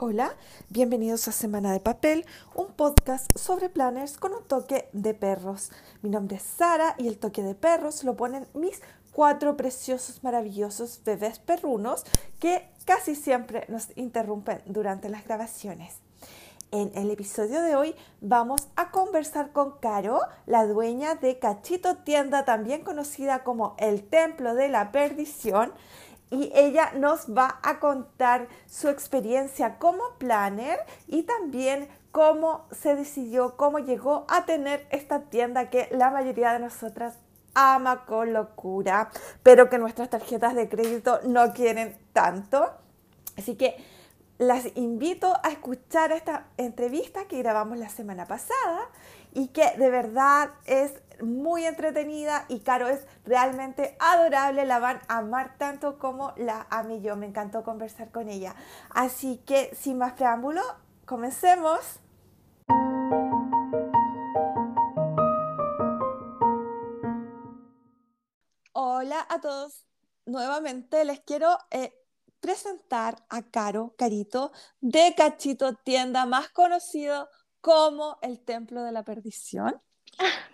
Hola, bienvenidos a Semana de Papel, un podcast sobre planners con un toque de perros. Mi nombre es Sara y el toque de perros lo ponen mis cuatro preciosos, maravillosos bebés perrunos que casi siempre nos interrumpen durante las grabaciones. En el episodio de hoy vamos a conversar con Caro, la dueña de Cachito Tienda, también conocida como el Templo de la Perdición y ella nos va a contar su experiencia como planner y también cómo se decidió, cómo llegó a tener esta tienda que la mayoría de nosotras ama con locura, pero que nuestras tarjetas de crédito no quieren tanto. Así que las invito a escuchar esta entrevista que grabamos la semana pasada y que de verdad es muy entretenida y Caro es realmente adorable, la van a amar tanto como la amé yo, me encantó conversar con ella. Así que sin más preámbulo, comencemos. Hola a todos, nuevamente les quiero eh, presentar a Caro, Carito, de Cachito Tienda, más conocido como el Templo de la Perdición.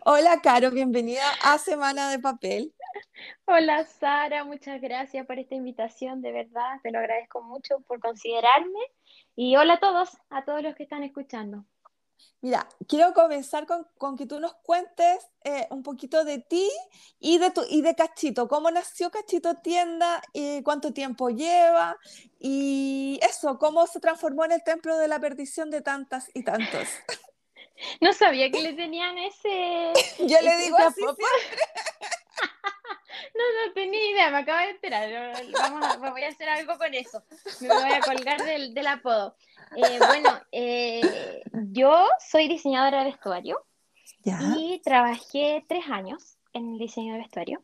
Hola, Caro, bienvenida a Semana de Papel. Hola, Sara, muchas gracias por esta invitación, de verdad, te lo agradezco mucho por considerarme. Y hola a todos, a todos los que están escuchando. Mira, quiero comenzar con, que tú nos cuentes eh, un poquito de ti y de, tu, y de Cachito. ¿Cómo nació Cachito Tienda? Y ¿Cuánto tiempo lleva? Y eso, ¿cómo se transformó en el templo de la perdición de tantas y tantos? No sabía que le tenían ese. Yo le digo así No, no tenía idea, me acabo de enterar. Vamos a, voy a hacer algo con eso. Me voy a colgar del, del apodo. Eh, bueno, eh, yo soy diseñadora de vestuario y trabajé tres años en el diseño de vestuario.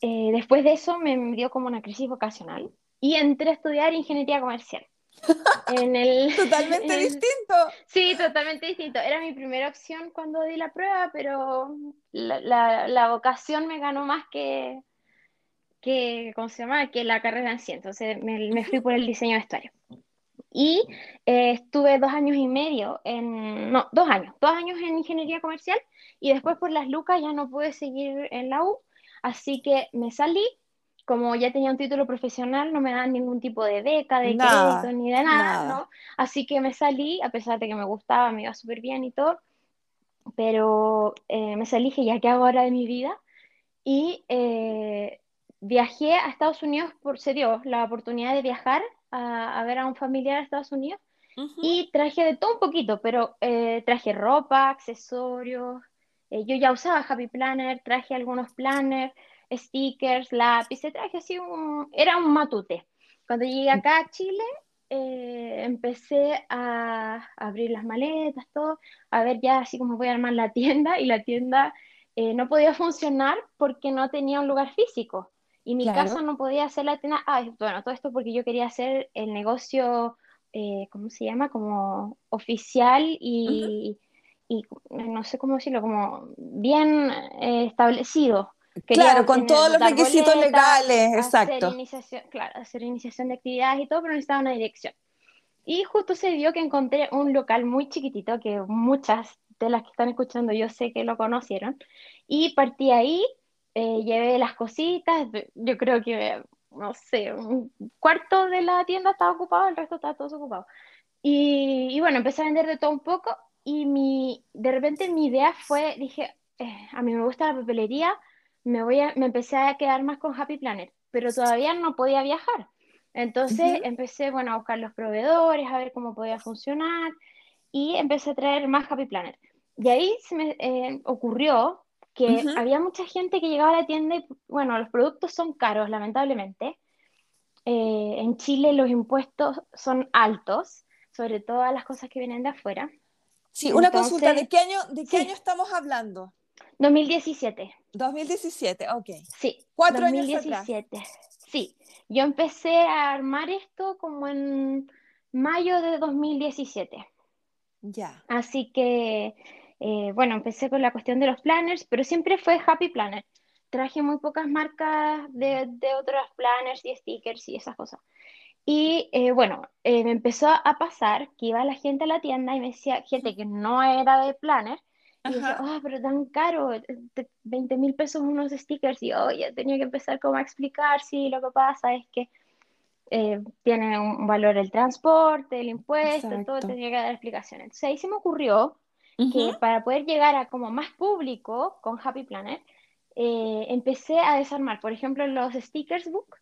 Eh, después de eso me dio como una crisis vocacional y entré a estudiar ingeniería comercial. En el, totalmente distinto. Sí, totalmente distinto. Era mi primera opción cuando di la prueba, pero la, la, vocación me ganó más que, que, ¿cómo se llama? que la carrera en sí. Entonces me, me fui por el diseño de vestuario. Y eh, estuve dos años y medio en, no, dos años, dos años en ingeniería comercial y después por las lucas ya no pude seguir en la U, así que me salí como ya tenía un título profesional, no me daban ningún tipo de beca, de crédito, ni de nada, ¿no? Así que me salí, a pesar de que me gustaba, me iba súper bien y todo, pero eh, me salí, dije, ¿ya qué hago ahora de mi vida? Y eh, viajé a Estados Unidos, por, se dio la oportunidad de viajar a, ver a un familiar a Estados Unidos, y traje de todo un poquito, pero eh, traje ropa, accesorios, yo ya usaba Happy Planner, traje algunos planners, stickers, lápices, traje así un, era un matute. Cuando llegué acá a Chile, eh, empecé a, abrir las maletas, todo, a ver ya así como voy a armar la tienda y la tienda eh, no podía funcionar porque no tenía un lugar físico y mi casa no podía hacer la tienda. Ah, bueno, todo esto porque yo quería hacer el negocio, eh, ¿cómo se llama? Como oficial y, y no sé cómo decirlo, como bien establecido claro, con todos los requisitos legales, exacto. iniciación, claro, hacer iniciación de actividades y todo, pero necesitaba una dirección. Y justo se dio que encontré un local muy chiquitito, que muchas de las que están escuchando yo sé que lo conocieron, y partí ahí, eh, llevé las cositas, yo creo que, no sé, un cuarto de la tienda estaba ocupado, el resto estaba todo ocupado. Y, y bueno, empecé a vender de todo un poco, y mi, de repente mi idea fue, dije, eh, a mí me gusta la papelería, me, voy a, me empecé a quedar más con Happy Planner, pero todavía no podía viajar. Entonces empecé, bueno, a buscar los proveedores, a ver cómo podía funcionar y empecé a traer más Happy Planner. Y ahí se me eh, ocurrió que había mucha gente que llegaba a la tienda y, bueno, los productos son caros, lamentablemente. Eh, en Chile los impuestos son altos, sobre todo a las cosas que vienen de afuera. Sí, una consulta, ¿de qué año, de qué año estamos hablando? 2017. 2017, ok. Sí. Cuatro 2017. años Sí. Yo empecé a armar esto como en mayo de 2017. Ya. Así que, eh, bueno, empecé con la cuestión de los planners, pero siempre fue Happy Planner. Traje muy pocas marcas de, de otros planners y stickers y esas cosas. Y eh, bueno, eh, me empezó a pasar que iba la gente a la tienda y me decía, gente que no era de Planner, y decía, oh, pero tan caro, 20 mil pesos unos stickers. Y yo ya tenía que empezar como a explicar, sí, lo que pasa es que eh, tiene un valor el transporte, el impuesto, todo, exacto. tenía que dar explicaciones. Entonces ahí se me ocurrió Ujú, que para poder llegar a como más público con Happy Planet, eh, empecé a desarmar, por ejemplo, los stickers book.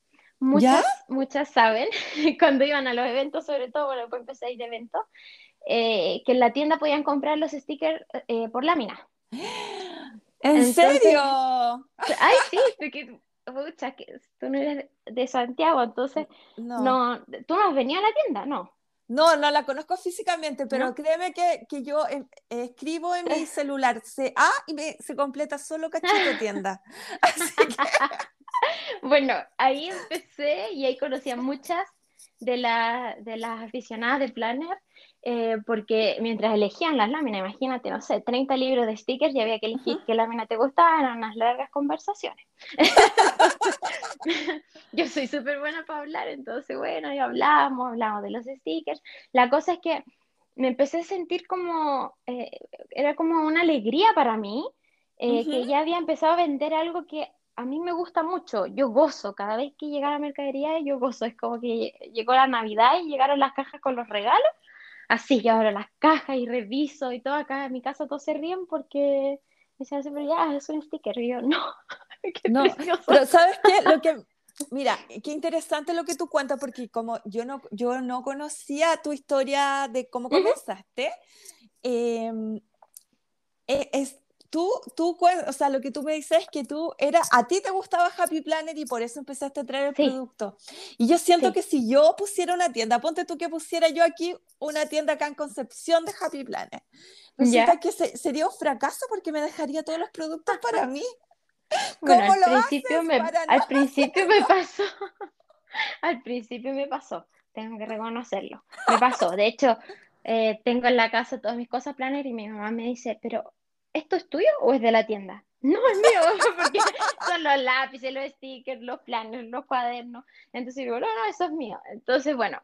¿Ya? Muchas, muchas saben, cuando iban a los eventos, sobre todo, bueno, después empecé a ir de eventos, eh, que en la tienda podían comprar los stickers eh, por lámina. ¿En Entonces, serio? ay, sí, porque, pucha, que tú no eres de Santiago, entonces, No. no, tú no has venido a la tienda, no, No, no la conozco físicamente, pero ¿no? créeme que, que yo eh, escribo en mi celular CA y me, se completa solo cachito tienda. Así que, Bueno, ahí empecé y ahí conocí a muchas de, la- de las aficionadas de Planner, eh, porque mientras elegían las láminas, imagínate, no sé, 30 libros de stickers y había que elegir qué lámina te gustaba, eran unas largas conversaciones. Yo soy súper buena para hablar, entonces, bueno, y hablamos, hablamos de los stickers. La cosa es que me empecé a sentir como, eh, era como una alegría para mí, eh, ujú. que ya había empezado a vender algo que a mí me gusta mucho. Yo gozo, cada vez que llega la mercadería, yo gozo. Es como que llegó la Navidad y llegaron las cajas con los regalos. Así, yo abro las cajas y reviso y todo. Acá en mi casa todos se ríen porque me dicen siempre, ya, es un sticker. Y yo, no, qué No, precioso. pero ¿sabes qué? Lo que, mira, qué interesante lo que tú cuentas, porque como yo no, yo no conocía tu historia de cómo comenzaste, em, e- es, tú, tú, o sea, lo que tú me dices es que tú era, a ti te gustaba Happy Planet y por eso empezaste a traer el Sí, producto. Y yo siento sí. que si yo pusiera una tienda, ponte tú que pusiera yo aquí una tienda acá en Concepción de Happy Planet, resulta Ya. que se- sería un fracaso porque me dejaría todos los productos para mí. Bueno, ¿Cómo al lo principio haces me, para no al principio me pasó, al principio me pasó, tengo que reconocerlo, me pasó. De hecho, eh, tengo en la casa todas mis cosas planner y mi mamá me dice, pero ¿esto es tuyo o es de la tienda? No, es mío, porque son los lápices, los stickers, los planners, los cuadernos. Entonces digo, no, no, eso es mío. Entonces, bueno,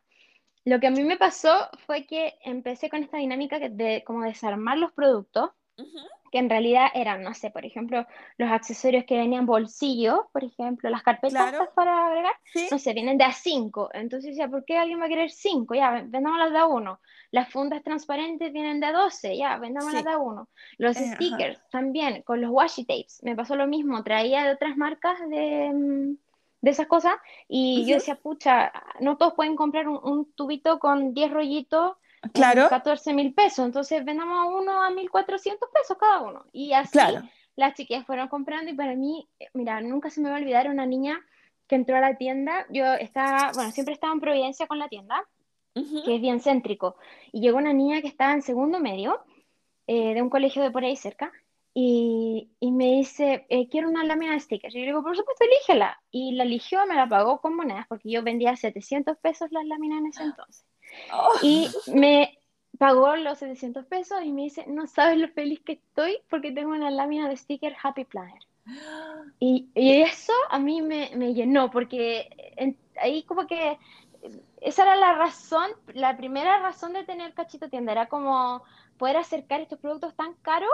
lo que a mí me pasó fue que empecé con esta dinámica de como desarmar los productos Ujú, que en realidad eran, no sé, por ejemplo, los accesorios que venían bolsillos, por ejemplo, las carpetas Claro, para agregar, sí, no sé, vienen de a 5. Entonces decía, ¿por qué alguien va a querer 5? Ya, ven- vendámoslas de a uno. Las fundas transparentes vienen de a 12, ya, vendámoslas de sí, a uno. Los eh, ajá, stickers también, con los washi tapes, me pasó lo mismo, traía de otras marcas de, mm, de esas cosas y yo decía, pucha, no todos pueden comprar un, un tubito con 10 rollitos claro, 14 mil pesos. Entonces vendamos uno a 1.400 pesos cada uno. Y así claro, las chiquillas fueron comprando y para mí, eh, mira, nunca se me va a olvidar una niña que entró a la tienda. Yo estaba, bueno, siempre estaba en Providencia con la tienda, que es bien céntrico. Y llegó una niña que estaba en segundo medio eh, de un colegio de por ahí cerca. Y, y me dice, eh, quiero una lámina de stickers. Y yo le digo, por supuesto, elígela. Y la eligió, me la pagó con monedas, porque yo vendía 700 pesos las láminas en ese entonces. Oh, Y me pagó los 700 pesos y me dice, no sabes lo feliz que estoy porque tengo una lámina de sticker Happy Planner. Y, y eso a mí me, me llenó porque en- ahí como que esa era la razón, la primera razón de tener Cachito Tienda, era como poder acercar estos productos tan caros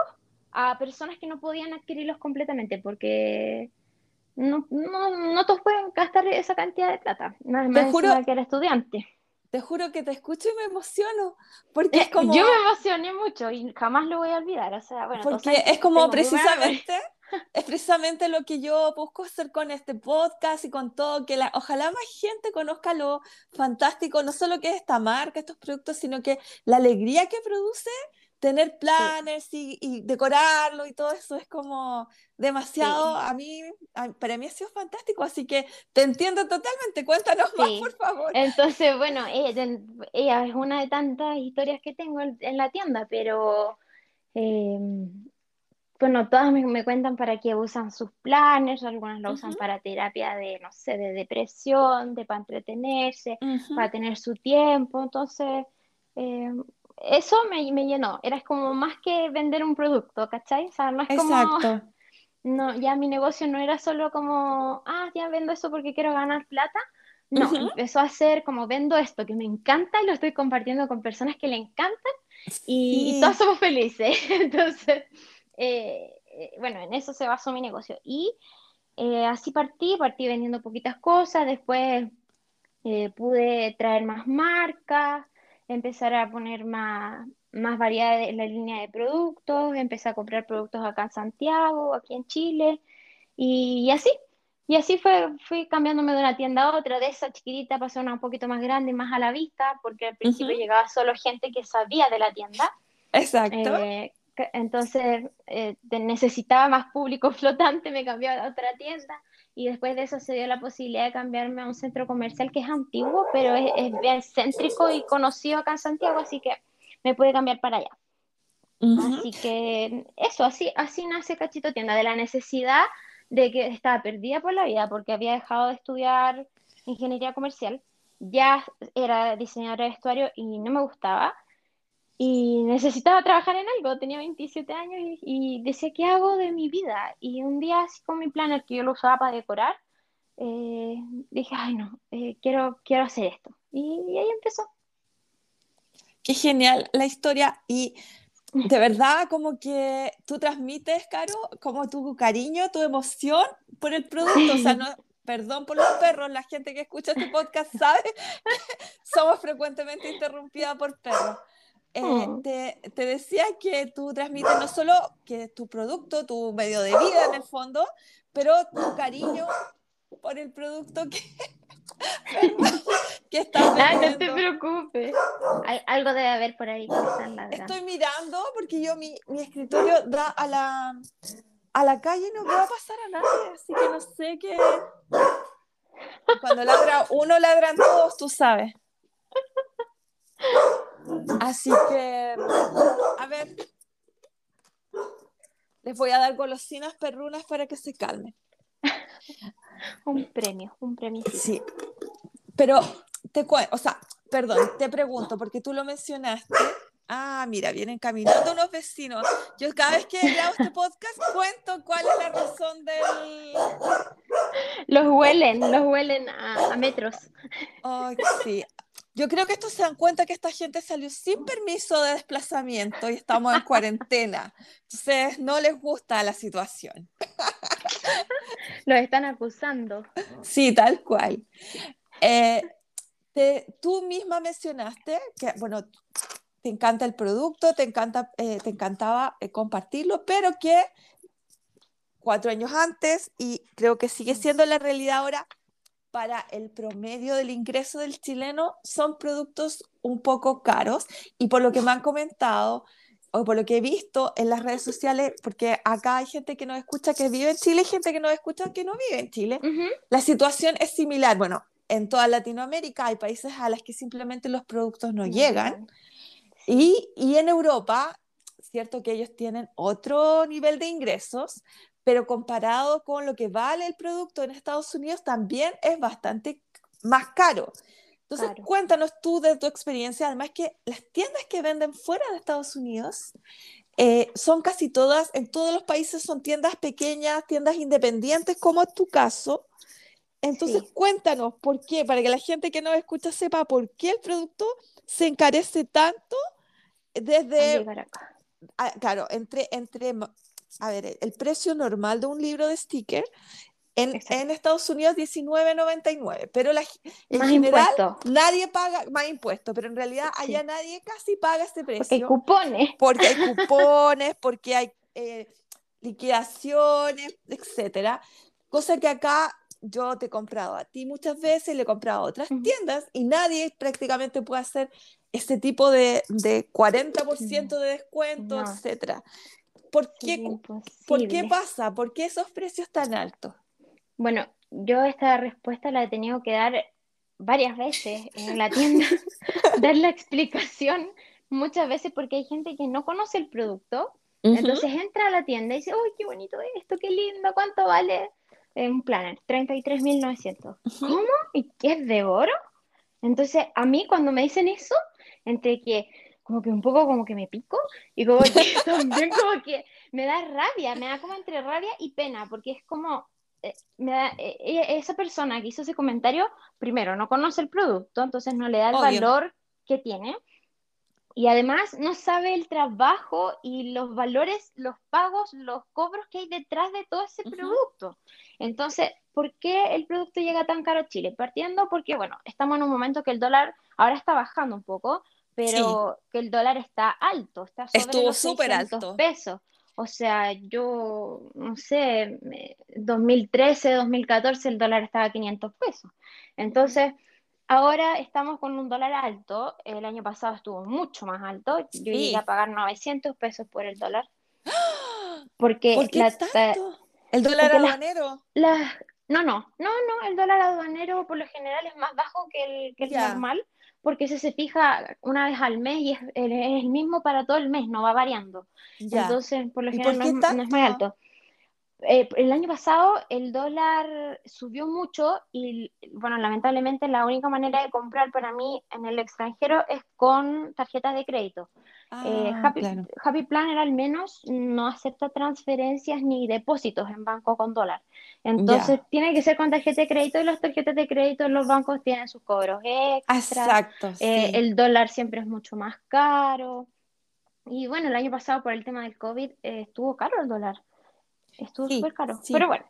a personas que no podían adquirirlos completamente porque no, no, no todos pueden gastar esa cantidad de plata, nada te más juro, que era estudiante. Te juro que te escucho y me emociono, porque es Eh, yo me como, emocioné mucho y jamás lo voy a olvidar. O sea, bueno, porque que es como precisamente, es precisamente lo que yo busco hacer con este podcast y con todo, que la, ojalá más gente conozca lo fantástico, no solo que es esta marca, estos productos, sino que la alegría que produce tener Sí, planners y, y decorarlo y todo eso es como demasiado, sí, a mí, a- para mí ha sido fantástico, así que te entiendo totalmente, cuéntanos más, por favor. Entonces, bueno, ella, es una de tantas historias que tengo en, en la tienda, pero eh, bueno, todas me, me cuentan para qué usan sus planners, algunas lo usan para terapia de, no sé, de depresión, de para entretenerse, para tener su tiempo. Entonces, eh, eso me, me llenó. Era como más que vender un producto, ¿cachai? O sea, no es como Exacto, No, ya mi negocio no era solo como, ah, ya vendo eso porque quiero ganar plata. no, empezó a hacer como vendo esto que me encanta y lo estoy compartiendo con personas que le encantan y, todos somos felices. Entonces, eh, eh, bueno, en eso se basó mi negocio. Y eh, así partí, partí vendiendo poquitas cosas, después pude traer más marcas, empezar a poner más, más variedad en la línea de productos, empecé a comprar productos acá en Santiago, aquí en Chile, y así, y así fue, fui cambiándome de una tienda a otra, de esa chiquitita pasó a una un poquito más grande, más a la vista, porque al principio llegaba solo gente que sabía de la tienda. Exacto. Eh, entonces eh, necesitaba más público flotante, me cambié a otra tienda y después de eso se dio la posibilidad de cambiarme a un centro comercial que es antiguo, pero es, es bien céntrico y conocido acá en Santiago, así que me pude cambiar para allá. Así que eso, así, así nace Cachito Tienda, de la necesidad de que estaba perdida por la vida porque había dejado de estudiar ingeniería comercial, ya era diseñadora de vestuario y no me gustaba y necesitaba trabajar en algo, tenía 27 años y, decía, ¿qué hago de mi vida? Y un día, así con mi planner que yo lo usaba para decorar, eh, dije, ay no, eh, quiero, quiero hacer esto. Y, y ahí empezó. Qué genial la historia y de verdad como que tú transmites, Caro, como tu cariño, tu emoción por el producto. O sea, no, perdón por los perros, la gente que escucha este podcast sabe que somos frecuentemente interrumpidas por perros. Eh, oh. te, te, decía que tú transmites no solo que tu producto, tu medio de vida en el fondo, pero tu cariño por el producto que, ¿Qué estás ah, no te preocupes. algo debe haber por ahí. Estoy mirando porque yo mi, mi, escritorio da a la, a la calle y no puedo pasar a nadie, así que no sé qué. Cuando ladra uno, ladran todos, tú sabes. Así que, a ver, les voy a dar golosinas perrunas para que se calmen. un premio, un premio. Sí, pero te o sea, perdón, te pregunto, porque tú lo mencionaste. Ah, mira, vienen caminando unos vecinos. Yo cada vez que grabo este podcast cuento cuál es la razón del... Los huelen, los huelen a, metros. Ay, sí. Yo creo que estos se dan cuenta que esta gente salió sin permiso de desplazamiento y estamos en cuarentena. Entonces, no les gusta la situación. Los están acusando. Sí, tal cual. Eh, tú misma mencionaste que, bueno, te encanta el producto, te, encanta, eh, te encantaba eh, compartirlo, pero que cuatro años antes, y creo que sigue siendo la realidad ahora, para el promedio del ingreso del chileno son productos un poco caros y por lo que me han comentado, o por lo que he visto en las redes sociales, porque acá hay gente que nos escucha que vive en Chile y gente que nos escucha que no vive en Chile, la situación es similar. Bueno, en toda Latinoamérica hay países a los que simplemente los productos no llegan. Y, y en Europa, cierto que ellos tienen otro nivel de ingresos, pero comparado con lo que vale el producto en Estados Unidos también es bastante más caro. Entonces, cuéntanos tú de tu experiencia, además que las tiendas que venden fuera de Estados Unidos eh, son casi todas, en todos los países son tiendas pequeñas, tiendas independientes, como es tu caso. Entonces, cuéntanos por qué, para que la gente que nos escucha sepa por qué el producto se encarece tanto desde... claro, entre, entre, a ver, el precio normal de un libro de sticker en, Estados Unidos 19.99, pero la, en general nadie paga más impuestos, pero en realidad allá nadie casi paga este precio. Porque hay cupones. Porque hay cupones, porque hay eh, liquidaciones, etcétera. Cosa que acá yo te he comprado a ti muchas veces, le he comprado a otras tiendas y nadie prácticamente puede hacer ese tipo de, de 40% de descuento, etcétera. ¿Por ¿Por qué pasa? ¿Por qué esos precios tan altos? Bueno, yo esta respuesta la he tenido que dar varias veces en la tienda, dar la explicación muchas veces porque hay gente que no conoce el producto, entonces entra a la tienda y dice, ¡ay, qué bonito esto, qué lindo! ¿Cuánto vale un planner? 33.900. ¿Cómo? ¿Y qué es de oro? Entonces, a mí cuando me dicen eso, entre que como que un poco como que me pico y como que también como que me da rabia, me da como entre rabia y pena, porque es como eh, eh, esa persona que hizo ese comentario, primero, no conoce el producto, entonces no le da el valor que tiene. Y además no sabe el trabajo y los valores, los pagos, los cobros que hay detrás de todo ese producto. Entonces, ¿por qué el producto llega tan caro a Chile? Partiendo porque, bueno, estamos en un momento que el dólar ahora está bajando un poco, pero que el dólar está alto, está sobre Estuvo súper alto. pesos. O sea, yo, no sé, 2013, 2014 el dólar estaba a 500 pesos. Entonces, ahora estamos con un dólar alto. El año pasado estuvo mucho más alto. Yo llegué a pagar 900 pesos por el dólar. Porque ¿Por qué tanto? ¿El dólar aduanero? No, no, no, no, el dólar aduanero por lo general es más bajo que el, que el normal porque ese se fija una vez al mes y es, el mismo para todo el mes, no va variando. Entonces, por lo general no, es, muy alto. Eh, el año pasado el dólar subió mucho y, bueno, lamentablemente la única manera de comprar para mí en el extranjero es con tarjetas de crédito. Eh, ah, Happy, Happy, Planner al menos no acepta transferencias ni depósitos en banco con dólar. Entonces tiene que ser con tarjeta de crédito y las tarjetas de crédito en los bancos tienen sus cobros extra. Exacto. Eh, el dólar siempre es mucho más caro. Y bueno, el año pasado por el tema del COVID eh, estuvo caro el dólar. Estuvo súper caro. Pero bueno,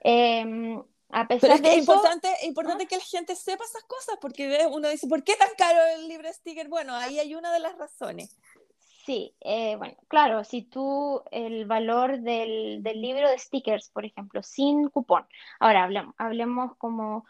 em, a pesar es de es importante, importante que la gente sepa esas cosas porque uno dice, ¿por qué tan caro el libre sticker? Bueno, ahí hay una de las razones. Sí, eh, bueno, claro, si tú el valor del, libro de stickers, por ejemplo, sin cupón. Ahora hablemos, hablemos como,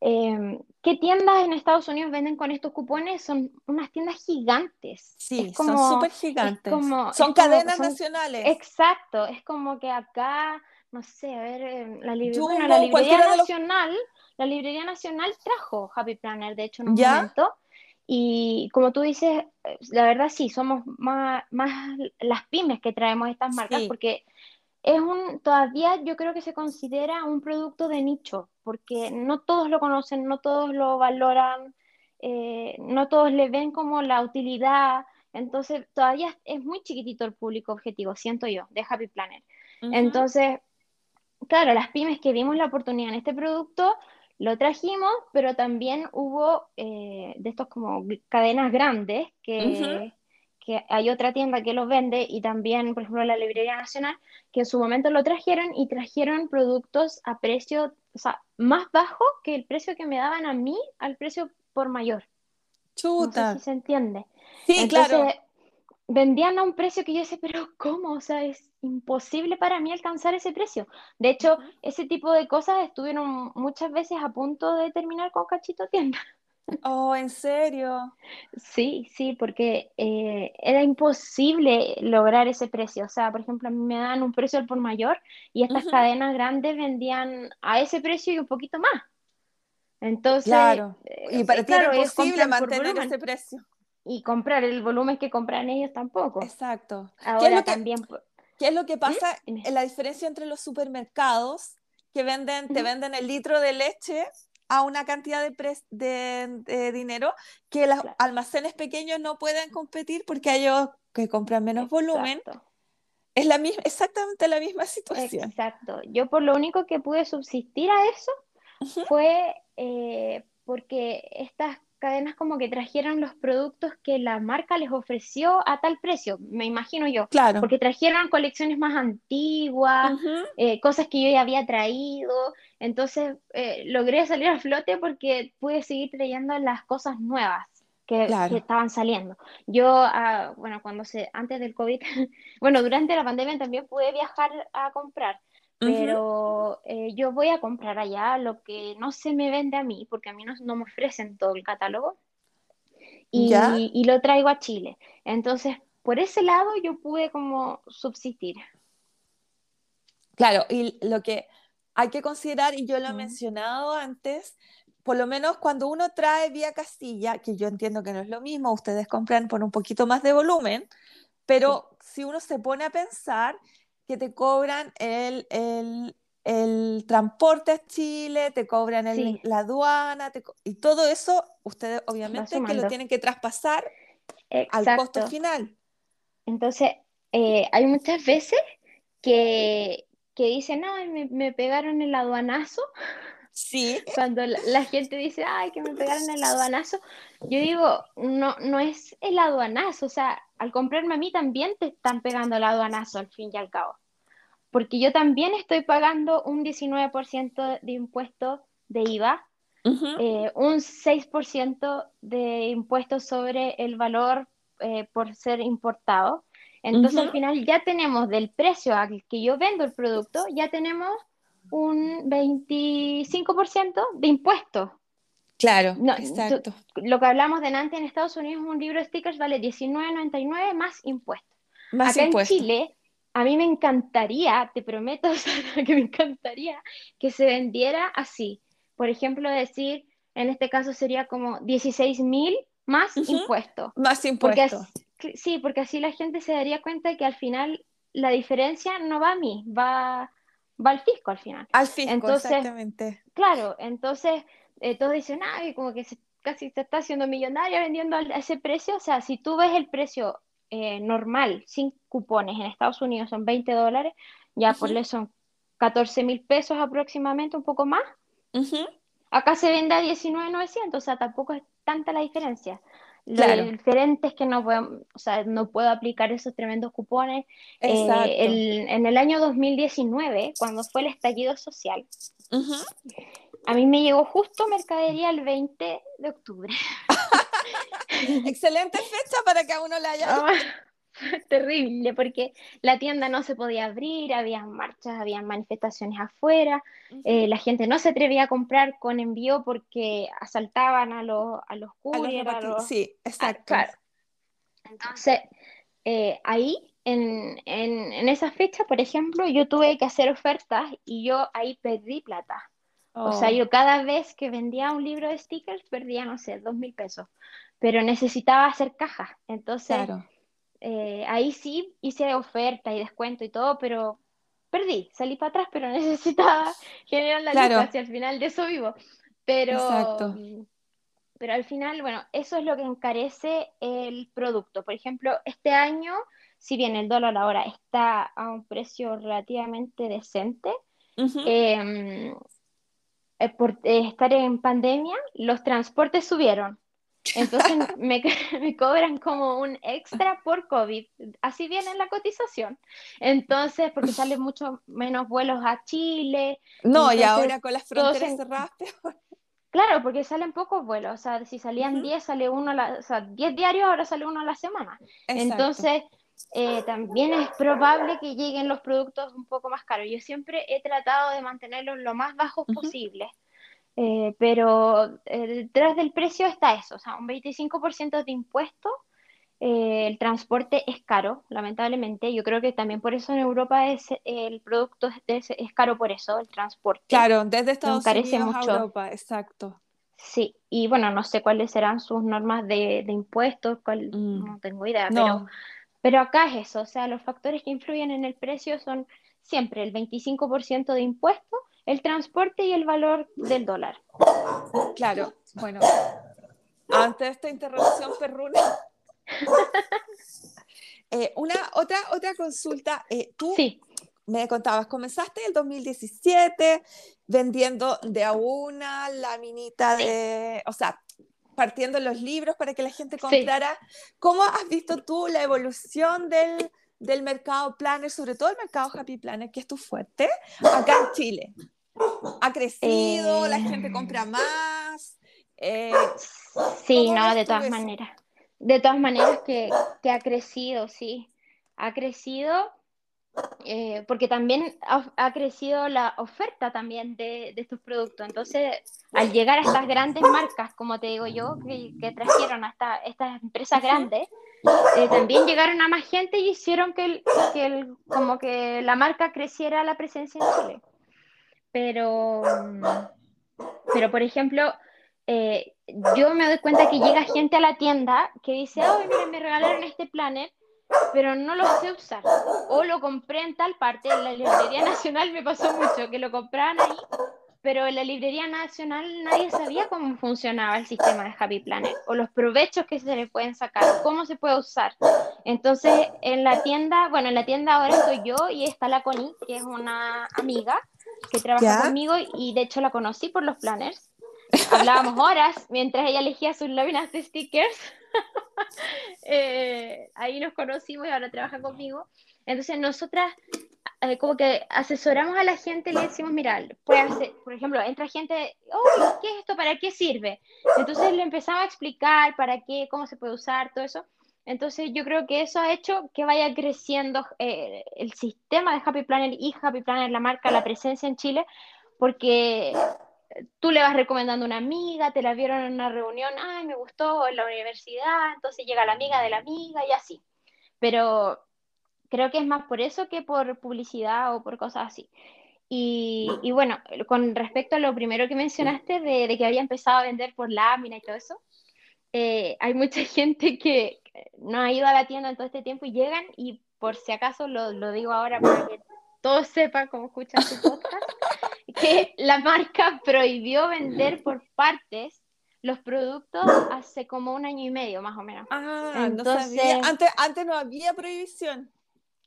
em, ¿qué tiendas en Estados Unidos venden con estos cupones? Son unas tiendas gigantes. Sí, son súper gigantes. son cadenas nacionales. Exacto, es como que acá, no sé, a ver, em, la, la librería nacional, la librería nacional trajo Happy Planner, de hecho, en un momento y como tú dices, la verdad sí, somos más, más las pymes que traemos estas marcas porque es un, todavía yo creo que se considera un producto de nicho, porque no todos lo conocen, no todos lo valoran, eh, no todos le ven como la utilidad, entonces todavía es muy chiquitito el público objetivo, siento yo, de Happy Planner. Entonces, claro, las pymes que vimos la oportunidad en este producto, lo trajimos, pero también hubo eh, de estos como cadenas grandes que, que, hay otra tienda que los vende y también, por ejemplo, la Librería Nacional, que en su momento lo trajeron y trajeron productos a precio, o sea, más bajo que el precio que me daban a mí al precio por mayor. Chuta. No sé si se entiende. Sí, claro vendían a un precio que yo decía, pero ¿cómo? O sea, es imposible para mí alcanzar ese precio. De hecho, ese tipo de cosas estuvieron muchas veces a punto de terminar con Cachito Tienda. Oh, ¿en serio? Sí, sí, porque eh, era imposible lograr ese precio. O sea, por ejemplo, a mí me dan un precio al por mayor y estas cadenas grandes vendían a ese precio y un poquito más. Entonces, claro. Y eh, para ti era imposible mantener ese precio y comprar el volumen que compran ellos tampoco. Exacto. Ahora ¿Qué es lo también. Que, ¿Qué es lo que pasa? en La diferencia entre los supermercados que venden, te venden el litro de leche a una cantidad de, de, dinero que los almacenes pequeños no pueden competir porque ellos que compran menos volumen. Es la misma, exactamente la misma situación. Exacto. Yo por lo único que pude subsistir a eso fue eh, porque estas cadenas como que trajeron los productos que la marca les ofreció a tal precio, me imagino yo. Claro. Porque trajeron colecciones más antiguas, eh, cosas que yo ya había traído. Entonces eh, logré salir a flote porque pude seguir trayendo las cosas nuevas. Que, estaban saliendo. Yo, ah, bueno, cuando se, antes del COVID, bueno, durante la pandemia también pude viajar a comprar, pero eh, yo voy a comprar allá lo que no se me vende a mí, porque a mí no, me ofrecen todo el catálogo, y, y, lo traigo a Chile. Entonces, por ese lado yo pude como subsistir. Claro, y lo que hay que considerar, y yo lo he mencionado antes, por lo menos cuando uno trae vía Castilla, que yo entiendo que no es lo mismo, ustedes compran por un poquito más de volumen, pero si uno se pone a pensar, que te cobran el, el, el transporte a Chile, te cobran la aduana, y todo eso, ustedes obviamente que lo tienen que traspasar al costo final. Entonces, eh, hay muchas veces que, que dicen, no, me, me pegaron el aduanazo. Sí. Cuando la, la gente dice, ay, que me pegaron el aduanazo, yo digo, no, no es el aduanazo, o sea, al comprarme a mí también te están pegando el aduanazo al fin y al cabo. Porque yo también estoy pagando un 19% de impuesto de IVA, Ujú. eh, un 6% de impuestos sobre el valor eh, por ser importado. Entonces Ujú. al final ya tenemos del precio al que yo vendo el producto, ya tenemos un 25% de impuestos. Claro, No, exacto. Lo que hablamos de antes en Estados Unidos, un libro de stickers vale $19.99 más impuestos. Más Acá impuestos. en Chile, a mí me encantaría, te prometo, que me encantaría que se vendiera así. Por ejemplo, decir, en este caso sería como 16 mil más Ujú. impuestos. Más impuestos. sí, porque así la gente se daría cuenta que al final la diferencia no va a mí, va, va al fisco al final. Al fisco, Entonces- exactamente. Claro, entonces eh, todos dicen, ay, como que se- casi se está haciendo millonaria vendiendo a ese precio. O sea, si tú ves el precio eh, normal, sin cupones, en Estados Unidos son 20 dólares, ya por le son 14 mil pesos aproximadamente, un poco más. Acá se vende a 19.900, o sea, tampoco es tanta la diferencia. Lo Claro. diferente es que no puedo, o sea, no puedo aplicar esos tremendos cupones. Eh, Exacto. el- en el año 2019, cuando fue el estallido social, a mí me llegó justo mercadería el 20 de octubre. Excelente fecha para que a uno la haya. Terrible, porque la tienda no se podía abrir, había marchas, había manifestaciones afuera, eh, la gente no se atrevía a comprar con envío porque asaltaban a los, a los A los a Sí, exacto. claro. Entonces, eh, ahí, en, en, en esa fecha, por ejemplo, yo tuve que hacer ofertas y yo ahí perdí plata. O sea, Oh, yo cada vez que vendía un libro de stickers perdía, no sé, dos mil pesos, pero necesitaba hacer cajas. Entonces, claro. Eh, ahí sí hice oferta y descuento y todo, pero perdí, salí para atrás, pero necesitaba generar la Claro. lucas y al final de eso vivo. Pero, Exacto. pero al final, bueno, eso es lo que encarece el producto. Por ejemplo, este año, si bien el dólar ahora está a un precio relativamente decente, eh, por eh, estar en pandemia, los transportes subieron. Entonces me, me cobran como un extra por COVID. Así viene en la cotización. Entonces, porque salen mucho menos vuelos a Chile. No, y ahora con las fronteras en- cerradas, peor. Claro, porque salen pocos vuelos. O sea, si salían Ujú. 10, sale uno a la, o sea, 10 diarios, ahora sale uno a la semana. Exacto. Entonces, eh, también es probable que lleguen los productos un poco más caros. Yo siempre he tratado de mantenerlos lo más bajos Ujú. posible, eh, pero eh, detrás del precio está eso, o sea, un 25% de impuesto. eh, el transporte es caro, lamentablemente. Yo creo que también por eso en Europa es, el producto es, es caro por eso, el transporte. Claro, desde Estados Unidos a mucho. Europa, exacto. Sí, y bueno, no sé cuáles serán sus normas de, de impuestos, cuál- Mm. no tengo idea, pero No, pero acá es eso, o sea, los factores que influyen en el precio son siempre el 25% de impuesto, el transporte y el valor del dólar. claro. Bueno, antes de esta interrupción perruna. eh, una otra, otra consulta. eh, tú Sí, me contabas, comenzaste el 2017 vendiendo de a una laminita de, o sea, partiendo los libros para que la gente Sí. comprara. ¿Cómo has visto tú la evolución del, del mercado planner, sobre todo el mercado Happy Planner, que es tu fuerte, acá en Chile? ¿Ha crecido? ¿La Eh, gente compra más? Eh, sí, ¿Cómo no, de todas maneras. De todas maneras que, que ha crecido, sí. Ha crecido eh, porque también ha, ha crecido la oferta también de, de estos productos. Entonces, al llegar a estas grandes marcas, como te digo yo, que, que trajeron a esta- estas empresas grandes, eh, también llegaron a más gente y hicieron que, el, que el- como que la marca creciera la presencia en Chile. Pero, pero por ejemplo, eh, yo me doy cuenta que llega gente a la tienda que dice, ay, mira, me regalaron este planner, pero no lo sé usar. O lo compré en tal parte, en la librería nacional me pasó mucho, que lo compraban ahí, pero en la librería nacional nadie sabía cómo funcionaba el sistema de Happy Planner o los provechos que se le pueden sacar, cómo se puede usar. Entonces, en la tienda, bueno, en la tienda ahora estoy yo y está la Connie, que es una amiga que trabaja conmigo y de hecho la conocí por los planners. Hablábamos horas mientras ella elegía sus láminas de stickers. Eh, ahí nos conocimos y ahora trabaja conmigo. Entonces, nosotras eh, como que asesoramos a la gente, le decimos, mira, puede hacer, por ejemplo, entra gente, oh, ¿qué es esto? ¿Para qué sirve? Entonces le empezamos a explicar para qué, cómo se puede usar, todo eso. Entonces yo creo que eso ha hecho que vaya creciendo eh, el sistema de Happy Planner y Happy Planner, la marca, la presencia en Chile, porque tú le vas recomendando a una amiga, te la vieron en una reunión, ay, me gustó en la universidad, entonces llega la amiga de la amiga y así. Pero Creo que es más por eso que por publicidad o por cosas así. Y, bueno, con respecto a lo primero que mencionaste de, de, que había empezado a vender por lámina y todo eso, eh, hay mucha gente que no ha ido a la tienda en todo este tiempo y llegan y por si acaso lo, lo digo ahora para que todos sepan cómo escuchan su podcast, que la marca prohibió vender por partes los productos hace como un año y medio más o menos. Ah, Entonces, no sabía. Antes, antes no había prohibición.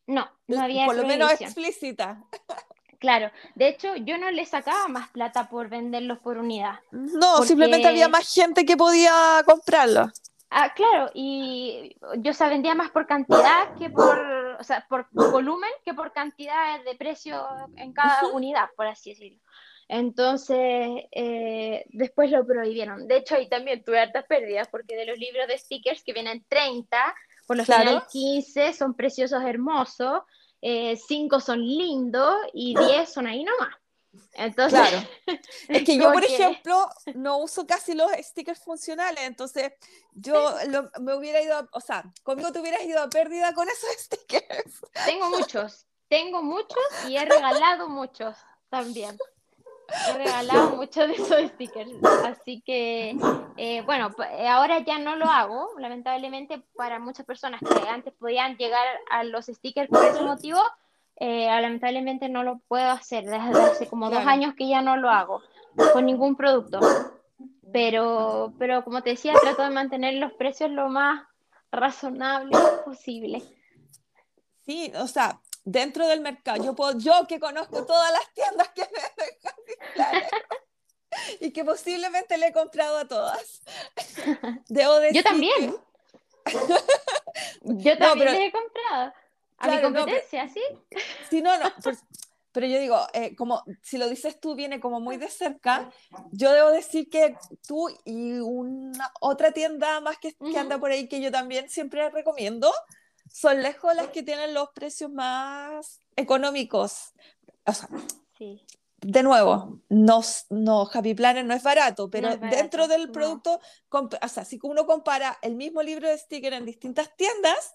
No, no había Por lo menos explícita. Claro, de hecho yo no le sacaba más plata por venderlos por unidad. No, simplemente había más gente que podía comprarlos. Ah, claro, y yo se vendía más por cantidad que por, o sea, por volumen que por cantidad de precio en cada unidad, por así decirlo. Entonces, eh, después lo prohibieron. De hecho, ahí también tuve hartas pérdidas porque de los libros de stickers que vienen 30, por lo general 15 son preciosos, hermosos, 5 eh, son lindos y 10 son ahí nomás. Entonces, claro. Es que yo, por ejemplo, no uso casi los stickers funcionales, entonces yo me hubiera ido, o sea, conmigo te hubieras ido a pérdida con esos stickers. Tengo muchos, tengo muchos y he regalado muchos también he regalado muchos de esos stickers. Así que, eh, bueno, eh, ahora ya no lo hago, lamentablemente para muchas personas que antes podían llegar a los stickers por ese motivo, eh, lamentablemente no lo puedo hacer. Desde hace como dos años que ya no lo hago con ningún producto. Pero, pero como te decía, trato de mantener los precios lo más razonables posible. Sí, o sea, dentro del mercado. Yo, puedo, yo que conozco todas las tiendas que venden y que posiblemente le he comprado a todas. Debo decir yo también. yo también le he comprado. A mi competencia, ¿sí? Sí, no, no. Pero yo digo, eh, como si lo dices tú, viene como muy de cerca. Yo debo decir que tú y una otra tienda más que, que anda por ahí que yo también siempre recomiendo son lejos las que tienen los precios más económicos. O sea, de nuevo, no, no, Happy Planner no es barato, pero dentro del producto, o sea, si uno compara el mismo libro de sticker en distintas tiendas,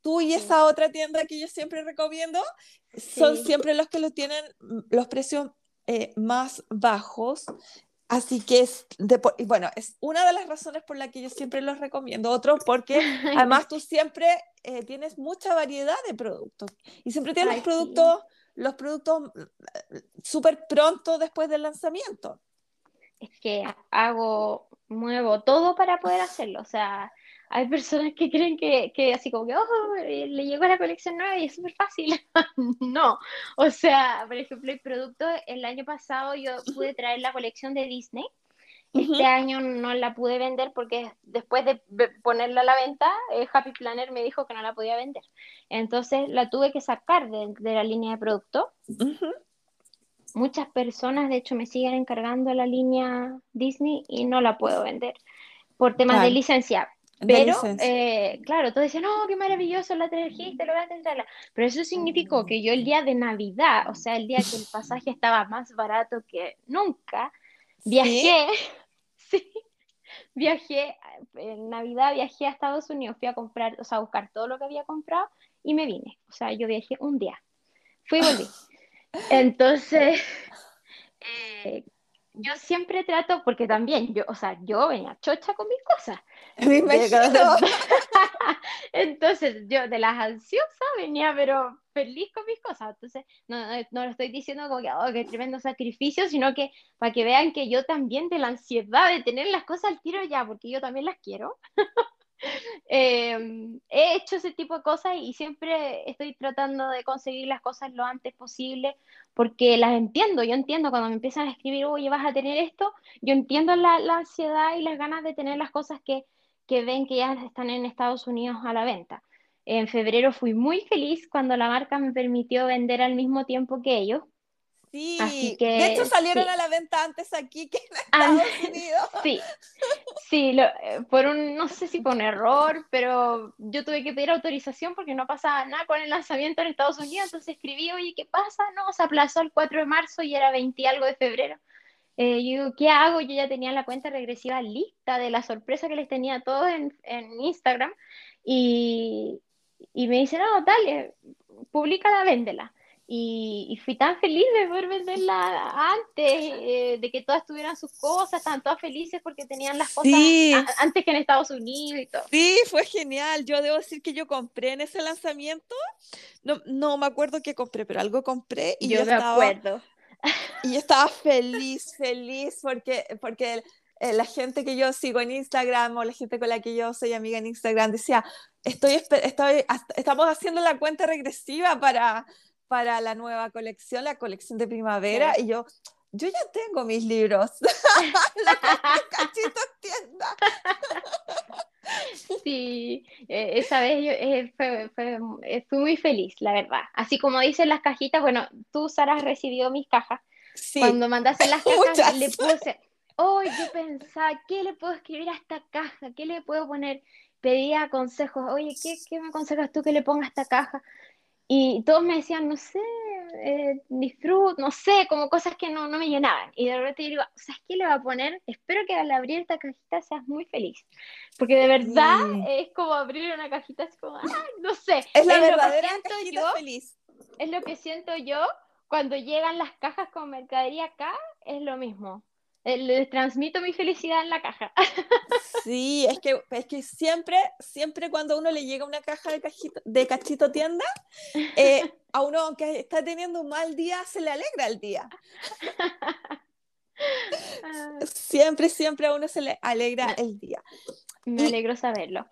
tú y esa otra tienda que yo siempre recomiendo, son siempre los que lo tienen los precios eh, más bajos. Así que es, bueno, es una de las razones por la que yo siempre los recomiendo. Otro, porque además tú siempre eh, tienes mucha variedad de productos y siempre tienes productos, los productos eh, súper pronto después del lanzamiento. Es que hago, muevo todo para poder hacerlo. O sea, hay personas que creen que, que así como que, oh, eh, le llegó la colección nueva y es súper fácil. no, o sea, por ejemplo, el producto, el año pasado yo pude traer la colección de Disney. Este año no la pude vender porque después de ponerla a la venta, eh, Happy Planner me dijo que no la podía vender. Entonces la tuve que sacar de, de la línea de producto. Muchas personas, de hecho, me siguen encargando la línea Disney y no la puedo vender por temas de licencia. Pero, eh, claro, todos decían, no, qué maravilloso la trajiste, lo voy a intentar. Pero eso significó que yo el día de Navidad, o sea, el día que el pasaje estaba más barato que nunca, viajé, ¿Sí? viajé, en Navidad viajé a Estados Unidos, fui a comprar, o sea, a buscar todo lo que había comprado y me vine. O sea, yo viajé un día. Fui y volví. Entonces, eh, yo siempre trato, porque también yo, o sea, yo venía chocha con mis cosas. Entonces yo de las ansiosas venía pero feliz con mis cosas. Entonces no, no, lo estoy diciendo como que, oh, qué tremendo sacrificio, sino que para que vean que yo también de la ansiedad de tener las cosas al tiro ya, porque yo también las quiero. Em, he hecho ese tipo de cosas y siempre estoy tratando de conseguir las cosas lo antes posible porque las entiendo, yo entiendo cuando me empiezan a escribir, oye, vas a tener esto, yo entiendo la, la ansiedad y las ganas de tener las cosas que, que ven que ya están en Estados Unidos a la venta. En febrero fui muy feliz cuando la marca me permitió vender al mismo tiempo que ellos. Sí, de hecho salieron a la venta antes aquí que en Estados Unidos. Sí, sí, lo, eh, por un, no sé si por un error, pero yo tuve que pedir autorización porque no pasaba nada con el lanzamiento en Estados Unidos, entonces escribí, oye, ¿qué pasa? No, se aplazó el 4 de marzo y era 20 algo de febrero. Eh, yo digo, ¿qué hago? Yo ya tenía la cuenta regresiva lista de la sorpresa que les tenía a todos en, en Instagram y, y me dice, no, dale, públicala, véndela. Y, y, fui tan feliz de poder venderla antes, eh, de que todas tuvieran sus cosas, estaban todas felices porque tenían las cosas antes que en Estados Unidos y todo. Sí, fue genial. Yo debo decir que yo compré en ese lanzamiento, no, no me acuerdo qué compré, pero algo compré y yo, yo me estaba, acuerdo. Y yo estaba feliz, feliz porque, porque eh, la gente que yo sigo en Instagram o la gente con la que yo soy amiga en Instagram decía, estoy, estoy, estamos haciendo la cuenta regresiva para para la nueva colección, la colección de primavera, y yo, yo ya tengo mis libros. la cachito tienda. Sí, e, esa vez yo, eh, fue, fue, eh, fui muy feliz, la verdad. Así como dicen las cajitas, bueno, tú, Sara, recibió mis cajas. Sí. Cuando mandaste las cajas, le puse, oh, yo pensaba, ¿qué le puedo escribir a esta caja? ¿Qué le puedo poner? Pedía consejos, oye, ¿qué, qué me aconsejas tú que le ponga a esta caja? Y todos me decían, no sé, eh, disfruto, no sé, como cosas que no, no me llenaban. Y de repente digo, ¿sabes qué le va a poner? Espero que al abrir esta cajita seas muy feliz. Porque de verdad es como abrir una cajita, es como, no sé. Es la verdadera cajita feliz. Es lo que siento yo cuando llegan las cajas con mercadería acá, es lo mismo. Eh, les transmito mi felicidad en la caja. Sí, es que, es que siempre, siempre cuando a uno le llega una caja de, cajito, de cachito tienda, eh, a uno que está teniendo un mal día se le alegra el día. Ah. Siempre, siempre a uno se le alegra el día. Me alegro saberlo.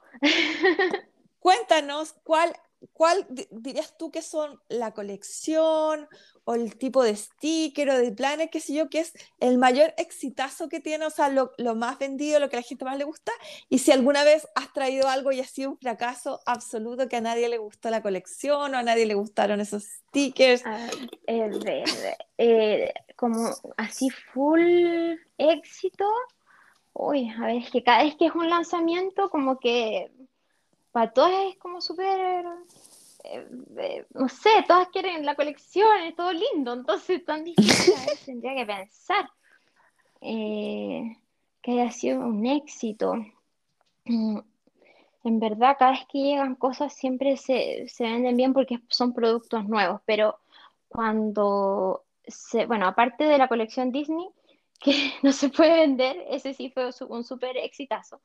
Cuéntanos cuál, cuál dirías tú que son la colección o el tipo de sticker o de planes, qué sé yo, que es el mayor exitazo que tiene, o sea, lo, lo, más vendido, lo que a la gente más le gusta, y si alguna vez has traído algo y ha sido un fracaso absoluto, que a nadie le gustó la colección o a nadie le gustaron esos stickers. Ah, eh, como así full éxito, uy, a ver, es que cada vez que es un lanzamiento, como que para todos es como súper eh, no sé, todas quieren la colección, es todo lindo, entonces tan difícil tendría que pensar eh, que haya sido un éxito. Mm, en verdad, cada vez que llegan cosas siempre se, se venden bien porque son productos nuevos, pero cuando, se, bueno, aparte de la colección Disney, que no se puede vender, ese sí fue un súper exitazo.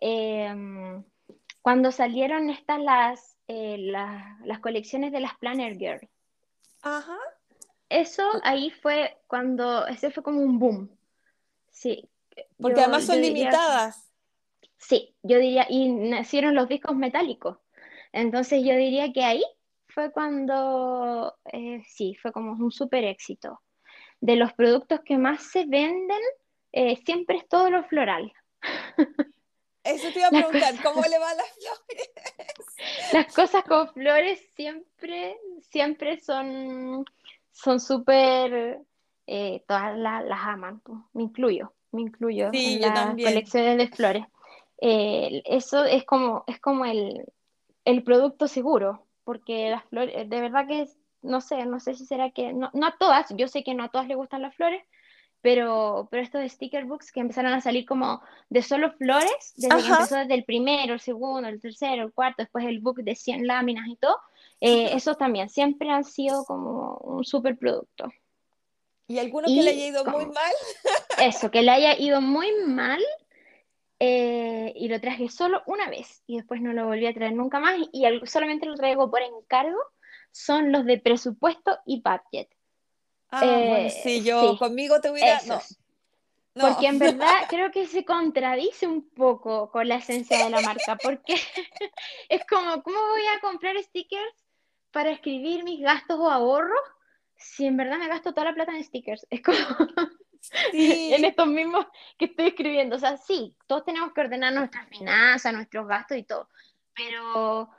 Em, cuando salieron estas las eh, las colecciones de las Planner Girl. Ajá. Eso ahí fue cuando, ese fue como un boom. Sí. Porque además son limitadas. sí, yo diría, y nacieron los discos metálicos. Entonces yo diría que ahí fue cuando, eh, sí, fue como un súper éxito. De los productos que más se venden, eh, siempre es todo lo floral. Eso te iba a preguntar, ¿cómo le van las flores? Las cosas con flores siempre, siempre son son súper, eh, todas las aman, me incluyo, me incluyo en las colecciones de flores. Eh, eso es como, es como el, el, producto seguro, porque las flores, de verdad que no sé, no sé si será que, no, no a todas, yo sé que no a todas les gustan las flores, pero, pero estos sticker books que empezaron a salir como de solo flores, desde que empezó desde el primero, el segundo, el tercero, el cuarto, después el book de 100 láminas y todo, eh, esos también siempre han sido como un super producto. ¿Y alguno que le haya ido muy mal? eso, que le haya ido muy mal, eh, y lo traje solo una vez y después no lo volví a traer nunca más y solamente lo traigo por encargo, son los de presupuesto y budget. Ah, bueno, eh, sí, yo conmigo te hubiera... No. Porque en verdad creo que se contradice un poco con la esencia de la marca, porque es como, ¿cómo voy a comprar stickers para escribir mis gastos o ahorros si en verdad me gasto toda la plata en stickers? Es como... en estos mismos que estoy escribiendo. O sea, sí, todos tenemos que ordenar nuestras finanzas, nuestros gastos y todo, pero,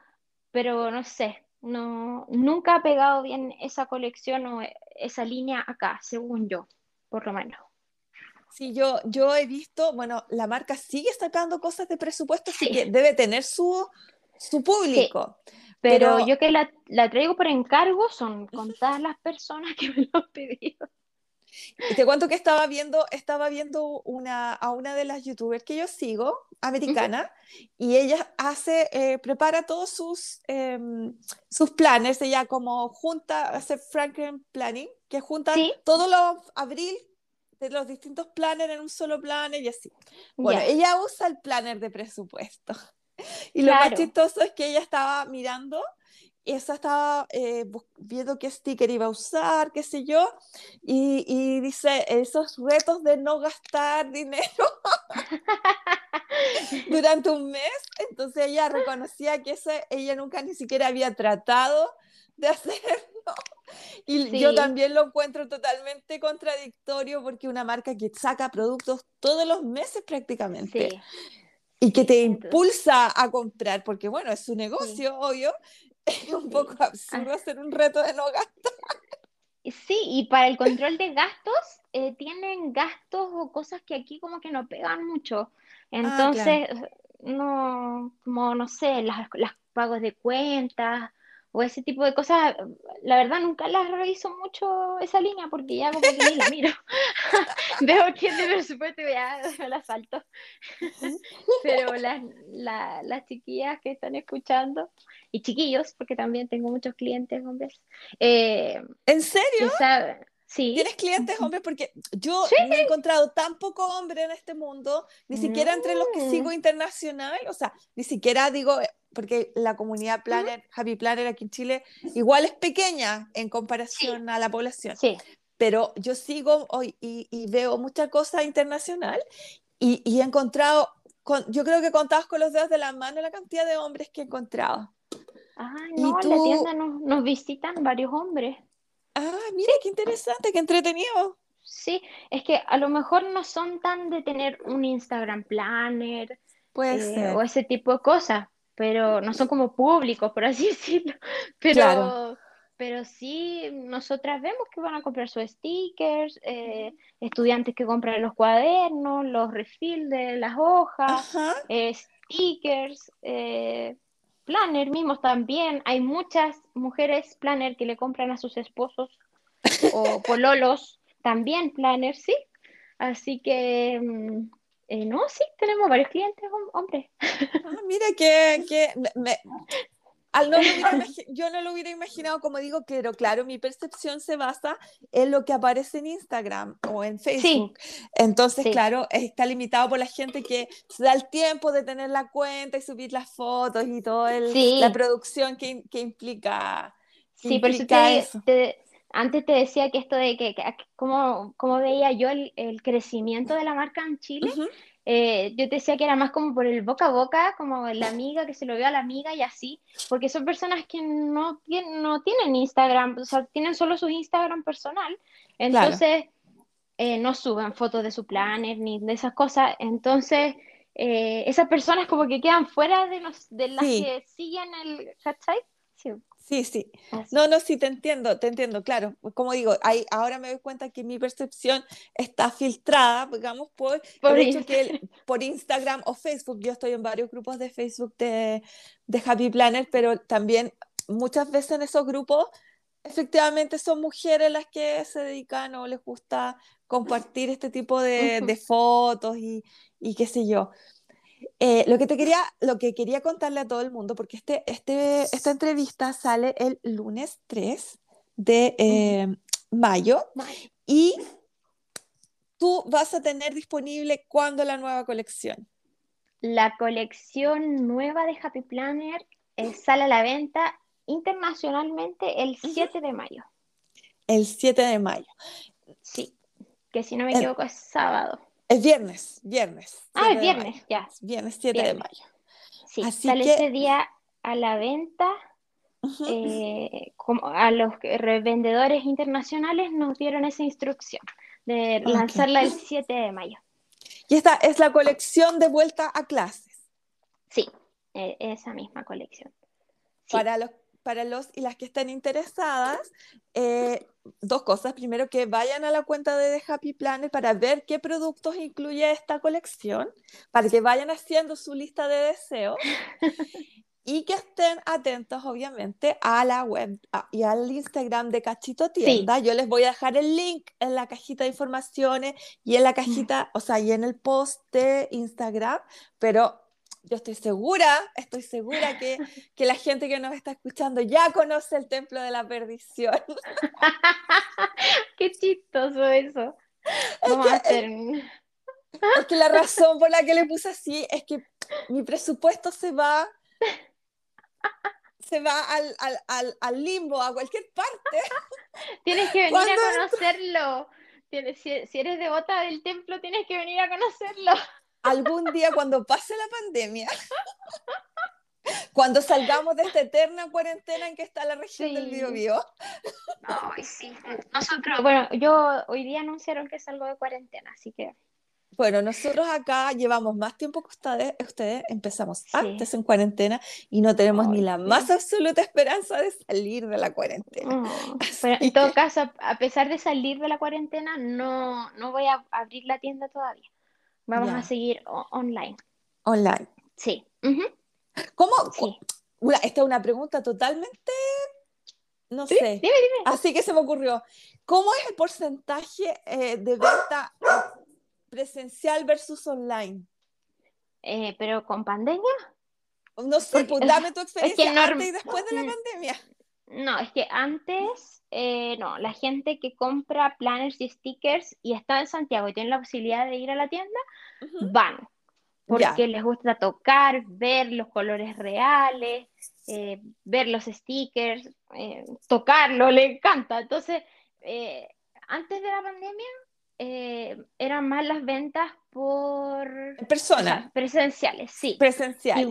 pero no sé, no, nunca ha pegado bien esa colección o esa línea acá, según yo, por lo menos. Sí, yo, yo he visto, bueno, la marca sigue sacando cosas de presupuesto, así que debe tener su, su público. pero, yo que la, la, traigo por encargo son contadas las personas que me lo han pedido. Y te cuento que estaba viendo, estaba viendo una, a una de las youtubers que yo sigo, americana, y ella hace, eh, prepara todos sus, eh, sus planes, ella como junta, hace Franklin Planning, que junta todos los abril de los distintos planes en un solo planner y así. Bueno, ella usa el planner de presupuesto. Y lo más chistoso es que ella estaba mirando esa estaba eh, viendo qué sticker iba a usar, qué sé yo, y, y dice esos retos de no gastar dinero durante un mes, entonces ella reconocía que ese, ella nunca ni siquiera había tratado de hacerlo. Y yo también lo encuentro totalmente contradictorio porque una marca que saca productos todos los meses prácticamente. Y que te impulsa a comprar, porque bueno, es su negocio, obvio, es un poco absurdo ah. hacer un reto de no gastar. Sí, y para el control de gastos, eh, tienen gastos o cosas que aquí como que no pegan mucho. Ah, Entonces, no, como no sé, las, las pagos de cuentas o ese tipo de cosas, la verdad nunca las reviso mucho esa línea porque ya como que ni la miro. Veo que de presupuesto y ya la salto. Pero las, las chiquillas que están escuchando, y chiquillos, porque también tengo muchos clientes hombres. Eh, ¿En serio? Sí. ¿Tienes clientes hombres? Porque yo me he encontrado tan poco hombre en este mundo, ni siquiera entre los que sigo internacional, o sea, ni siquiera digo, porque la comunidad Planner, Happy Planner aquí en Chile, igual es pequeña en comparación a la población. Sí. Pero yo sigo hoy y, veo mucha cosa internacional y, he encontrado, con, yo creo que contados con los dedos de la mano la cantidad de hombres que he encontrado. Ah, no, en la tienda nos, nos, visitan varios hombres. Ah, mira, qué interesante, qué entretenido. Sí, es que a lo mejor no son tan de tener un Instagram Planner eh, o ese tipo de cosas, pero no son como públicos, por así decirlo. Pero, pero sí, nosotras vemos que van a comprar sus stickers, eh, estudiantes que compran los cuadernos, los refills de las hojas, eh, stickers, eh, planner mismos también. Hay muchas mujeres planner que le compran a sus esposos o pololos también planner, sí. Así que mm, eh, no, sí, tenemos varios clientes hombres. Ah, mira que, que me, al no yo no lo hubiera imaginado, como digo, pero claro, mi percepción se basa en lo que aparece en Instagram o en Facebook. Entonces, claro, está limitado por la gente que se da el tiempo de tener la cuenta y subir las fotos y toda la producción que, que implica. sí, por eso, antes te decía que esto de que, cómo, veía yo el, crecimiento de la marca en Chile. Eh, yo te decía que era más como por el boca a boca, como la amiga, que se lo veo a la amiga y así, porque son personas que no, tienen, no tienen Instagram, o sea, tienen solo su Instagram personal, entonces eh, no suben fotos de su planner ni de esas cosas, entonces eh, esas personas como que quedan fuera de, los, de las que siguen el. Sí. Sí, sí. No, no, sí, te entiendo, te entiendo, claro. Como digo, hay, ahora me doy cuenta que mi percepción está filtrada, digamos, por, por el hecho que por Instagram o Facebook, yo estoy en varios grupos de Facebook de, de Happy Planner, pero también muchas veces en esos grupos efectivamente son mujeres las que se dedican o les gusta compartir este tipo de, de fotos y, y qué sé yo. Eh, lo, que te quería, lo que quería contarle a todo el mundo, porque este, este, esta entrevista sale el lunes 3 de eh, mayo y tú vas a tener disponible cuándo la nueva colección. la colección nueva de Happy Planner eh, sale a la venta internacionalmente el 7 de mayo. El 7 de mayo. Sí, que si no me equivoco es sábado. Es viernes, viernes. Ah, es viernes, ya. Viernes 7 de mayo. Sí, sale ese día a la venta. Eh, como a los revendedores internacionales nos dieron esa instrucción de lanzarla el 7 de mayo. Y esta es la colección de vuelta a clases. Sí, e, esa misma colección. Para los para los y las que estén interesadas, eh, dos cosas. Primero, que vayan a la cuenta de The Happy Planner para ver qué productos incluye esta colección, para que vayan haciendo su lista de deseos y que estén atentos, obviamente, a la web y al Instagram de Cachito Tienda. Yo les voy a dejar el link en la cajita de informaciones y en la cajita, o sea, y en el post de Instagram, pero yo estoy segura, estoy segura que, que, la gente que nos está escuchando ya conoce el templo de la perdición. Qué chistoso eso. Vamos a hacer... es que la razón por la que le puse así es que mi presupuesto se va se va al, al, al, al limbo, a cualquier parte. Tienes que venir a conocerlo. Si eres devota del templo, tienes que venir a conocerlo algún día cuando pase la pandemia, cuando salgamos de esta eterna cuarentena en que está la región del Biobío. Ay, sí. Nosotros, bueno, yo hoy día anunciaron que salgo de cuarentena, así que... Bueno, nosotros acá llevamos más tiempo que ustedes, ustedes empezamos antes en cuarentena y no tenemos ni la más absoluta esperanza de salir de la cuarentena. Oh, pero en todo caso, a pesar de salir de la cuarentena, no, no voy a abrir la tienda todavía. Vamos a seguir online. Online. Sí. ¿Cómo? esta es una pregunta totalmente, no sé. Dime, dime. Así que se me ocurrió. ¿Cómo es el porcentaje eh, de venta presencial versus online? Eh, pero con pandemia. No sé, pues dame tu experiencia antes y después de la pandemia. No, es que antes, eh, no, la gente que compra planners y stickers y está en Santiago y tiene la posibilidad de ir a la tienda, van, porque les gusta tocar, ver los colores reales, eh, ver los stickers, eh, tocarlo, le encanta. Entonces, antes de la pandemia, eran más las ventas por... Personas. presenciales, sí. Presenciales.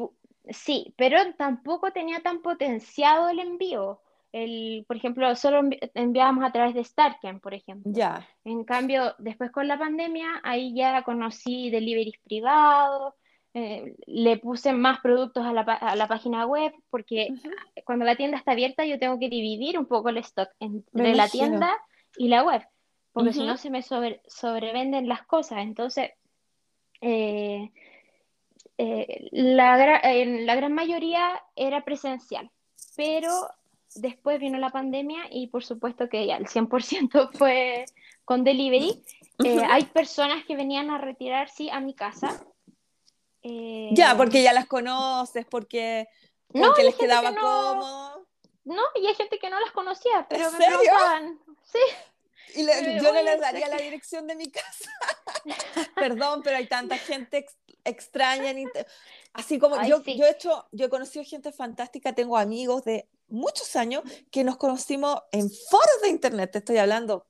Sí, pero tampoco tenía tan potenciado el envío. El, por ejemplo, solo enviábamos a través de Starken, por ejemplo. Ya. En cambio, después con la pandemia, ahí ya conocí deliveries privados, eh, le puse más productos a la, a la página web, porque cuando la tienda está abierta yo tengo que dividir un poco el stock entre la tienda y la web, porque si no se me sobre, sobrevenden las cosas. Entonces, eh, eh, la, la gran mayoría era presencial, pero después vino la pandemia y por supuesto que ya el 100% fue con delivery. Eh, hay personas que venían a retirar, sí, a mi casa. Eh, ya, porque ya las conoces, porque, porque les quedaba cómodo. No, y hay gente que no las conocía, pero me serio? Sí. Y yo no les daría la dirección de mi casa. Perdón, pero hay tanta gente extraña. Así como yo, yo, he hecho, yo he conocido gente fantástica, tengo amigos de muchos años que nos conocimos en foros de internet, te estoy hablando,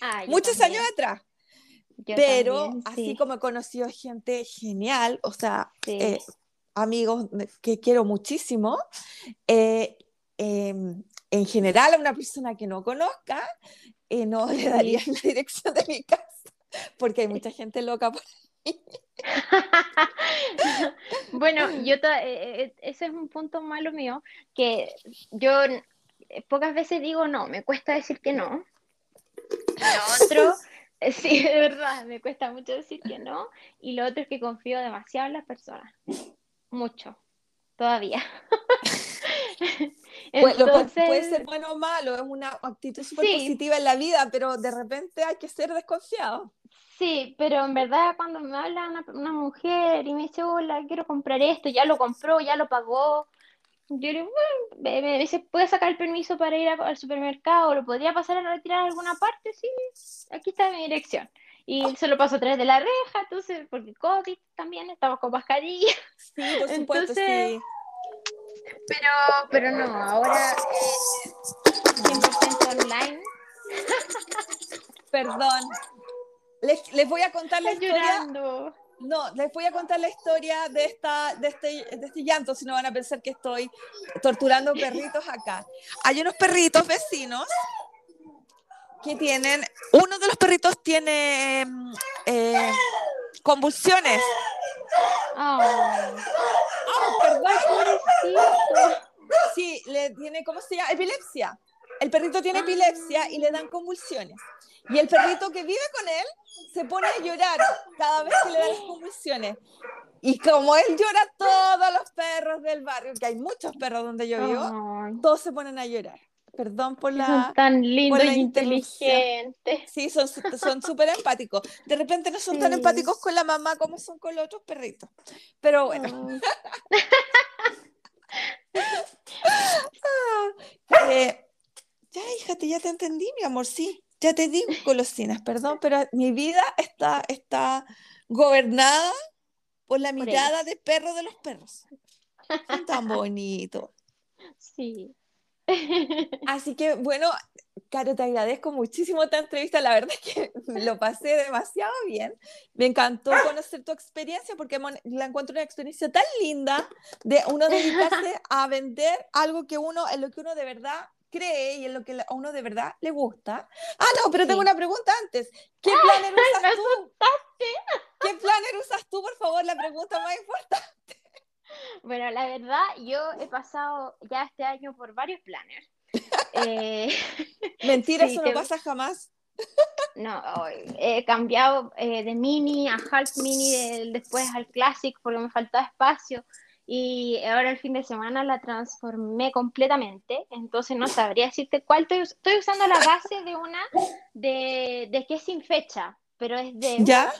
ah, muchos años atrás. pero así como he conocido gente genial, o sea, eh, amigos que quiero muchísimo, eh, em, en general a una persona que no conozca, eh, no le daría la dirección de mi casa, porque hay mucha gente loca por ahí. bueno, yo eh, eh, ese es un punto malo mío, que yo pocas veces digo no, me cuesta decir que no. Lo otro, sí, de verdad, me cuesta mucho decir que no. Y lo otro es que confío demasiado en las personas. Mucho, todavía. Entonces... puede ser bueno o malo, es una actitud súper positiva en la vida, pero de repente hay que ser desconfiado. Sí, pero en verdad cuando me habla una, mujer y me dice, hola, quiero comprar esto, ya lo compró, ya lo pagó, yo le digo, bueno, me dice, ¿puedes sacar el permiso para ir al supermercado? ¿Lo podría pasar a retirar a alguna parte? Sí, aquí está mi dirección. y se lo pasó a través de la reja, entonces, porque COVID también, estamos con mascarilla. Sí, por supuesto, sí. Pero, pero no, ahora eh, 100% online. Perdón. Les, les, voy a contar la Estoy historia. llorando. No, les voy a contar la historia de, esta, de, este, de este llanto, si no van a pensar que estoy torturando perritos acá. Hay unos perritos vecinos que tienen, uno de los perritos tiene eh, convulsiones. Oh, ¡Ah, perdón! pobrecito. Sí, le tiene, ¿cómo se llama? Epilepsia. El perrito tiene epilepsia y le dan convulsiones. Y el perrito que vive con él se pone a llorar cada vez que le dan las convulsiones. Y como él llora, todos los perros del barrio, que hay muchos perros donde yo vivo, Ay, todos se ponen a llorar. Perdón por la... son tan lindos y inteligentes. Sí, son su- son súper empáticos. De repente no son tan empáticos con la mamá como son con los otros perritos. Pero bueno, Ay, eh, ya hija, ya te entendí, mi amor, sí. Ya te digo, golosinas, perdón, pero mi vida está, está gobernada por la Por mirada de perro de los perros. Son tan bonitos. Sí. Así que, bueno, Caro, te agradezco muchísimo esta entrevista. La verdad es que lo pasé demasiado bien. Me encantó conocer tu experiencia porque la encuentro una experiencia tan linda de uno dedicarse a vender algo que uno, en lo que uno de verdad cree y en lo que a uno de verdad le gusta. Ah, no, pero tengo Sí. una pregunta antes. ¿Qué planner me usas tú? ¿Qué planner usas tú, por favor? La pregunta más importante. Bueno, la verdad, yo he pasado ya este año por varios planners. Eh, Mentira, Sí, eso te- no pasa jamás. no, he cambiado eh, de mini a half mini, de- después al classic porque me faltaba espacio. Y ahora el fin de semana la transformé completamente, entonces no sabría decirte cuál estoy, estoy usando la base de una de, de que es sin fecha, pero es de ¿Ya?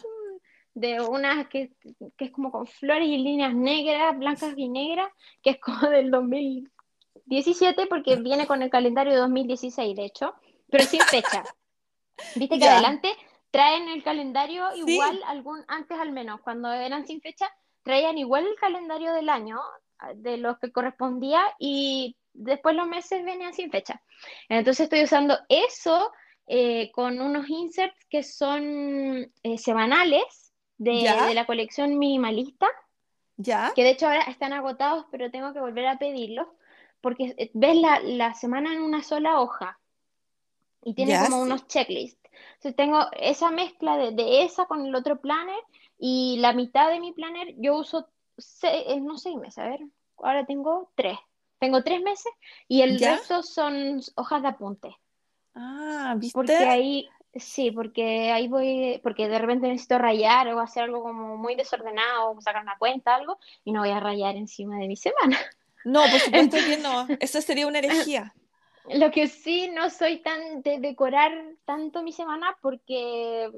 De una que, que es como con flores y líneas negras, blancas y negras, que es como del 2017 porque viene con el calendario de 2016, de hecho, pero sin fecha. Viste que Ya. adelante traen el calendario Sí. igual, algún, antes al menos, cuando eran sin fecha, traían igual el calendario del año, de los que correspondía, y después los meses venían sin fecha. Entonces estoy usando eso eh, con unos inserts que son eh, semanales de, la colección minimalista, ¿Ya? que de hecho ahora están agotados, pero tengo que volver a pedirlos, porque eh, ves la, la semana en una sola hoja y tiene Ya, como unos checklists. Entonces tengo esa mezcla de, de esa con el otro planner y la mitad de mi planner yo uso, se- eh, no seis meses, a ver, ahora tengo tres. Tengo tres meses y el ¿Ya? resto son hojas de apunte. Ah, ¿viste? Porque ahí, sí, porque ahí voy, porque de repente necesito rayar o hacer algo como muy desordenado, sacar una cuenta, algo, y no voy a rayar encima de mi semana. No, por supuesto que no. Eso sería una herejía. Lo que sí no soy tan de decorar tanto mi semana porque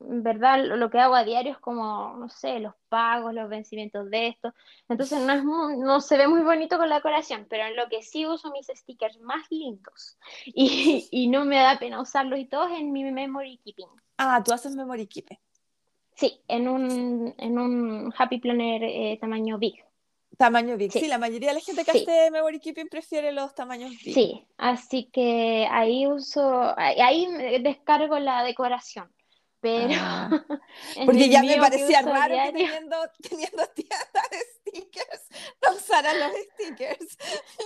verdad lo que hago a diario es como, no sé, los pagos, los vencimientos de esto. Entonces no es muy- no se ve muy bonito con la decoración, pero en lo que sí uso mis stickers más lindos y, y no me da pena usarlos y todos en mi memory keeping. Ah, tú haces memory keeping. Sí, en un, en un Happy Planner eh, tamaño big. Tamaño big. Sí. Sí. la mayoría de la gente que Sí. hace memory keeping prefiere los tamaños big. Sí, así que ahí uso, ahí descargo la decoración. Pero Ah, porque ya me que parecía raro que diario- teniendo, teniendo tienda de stickers no usaran los stickers.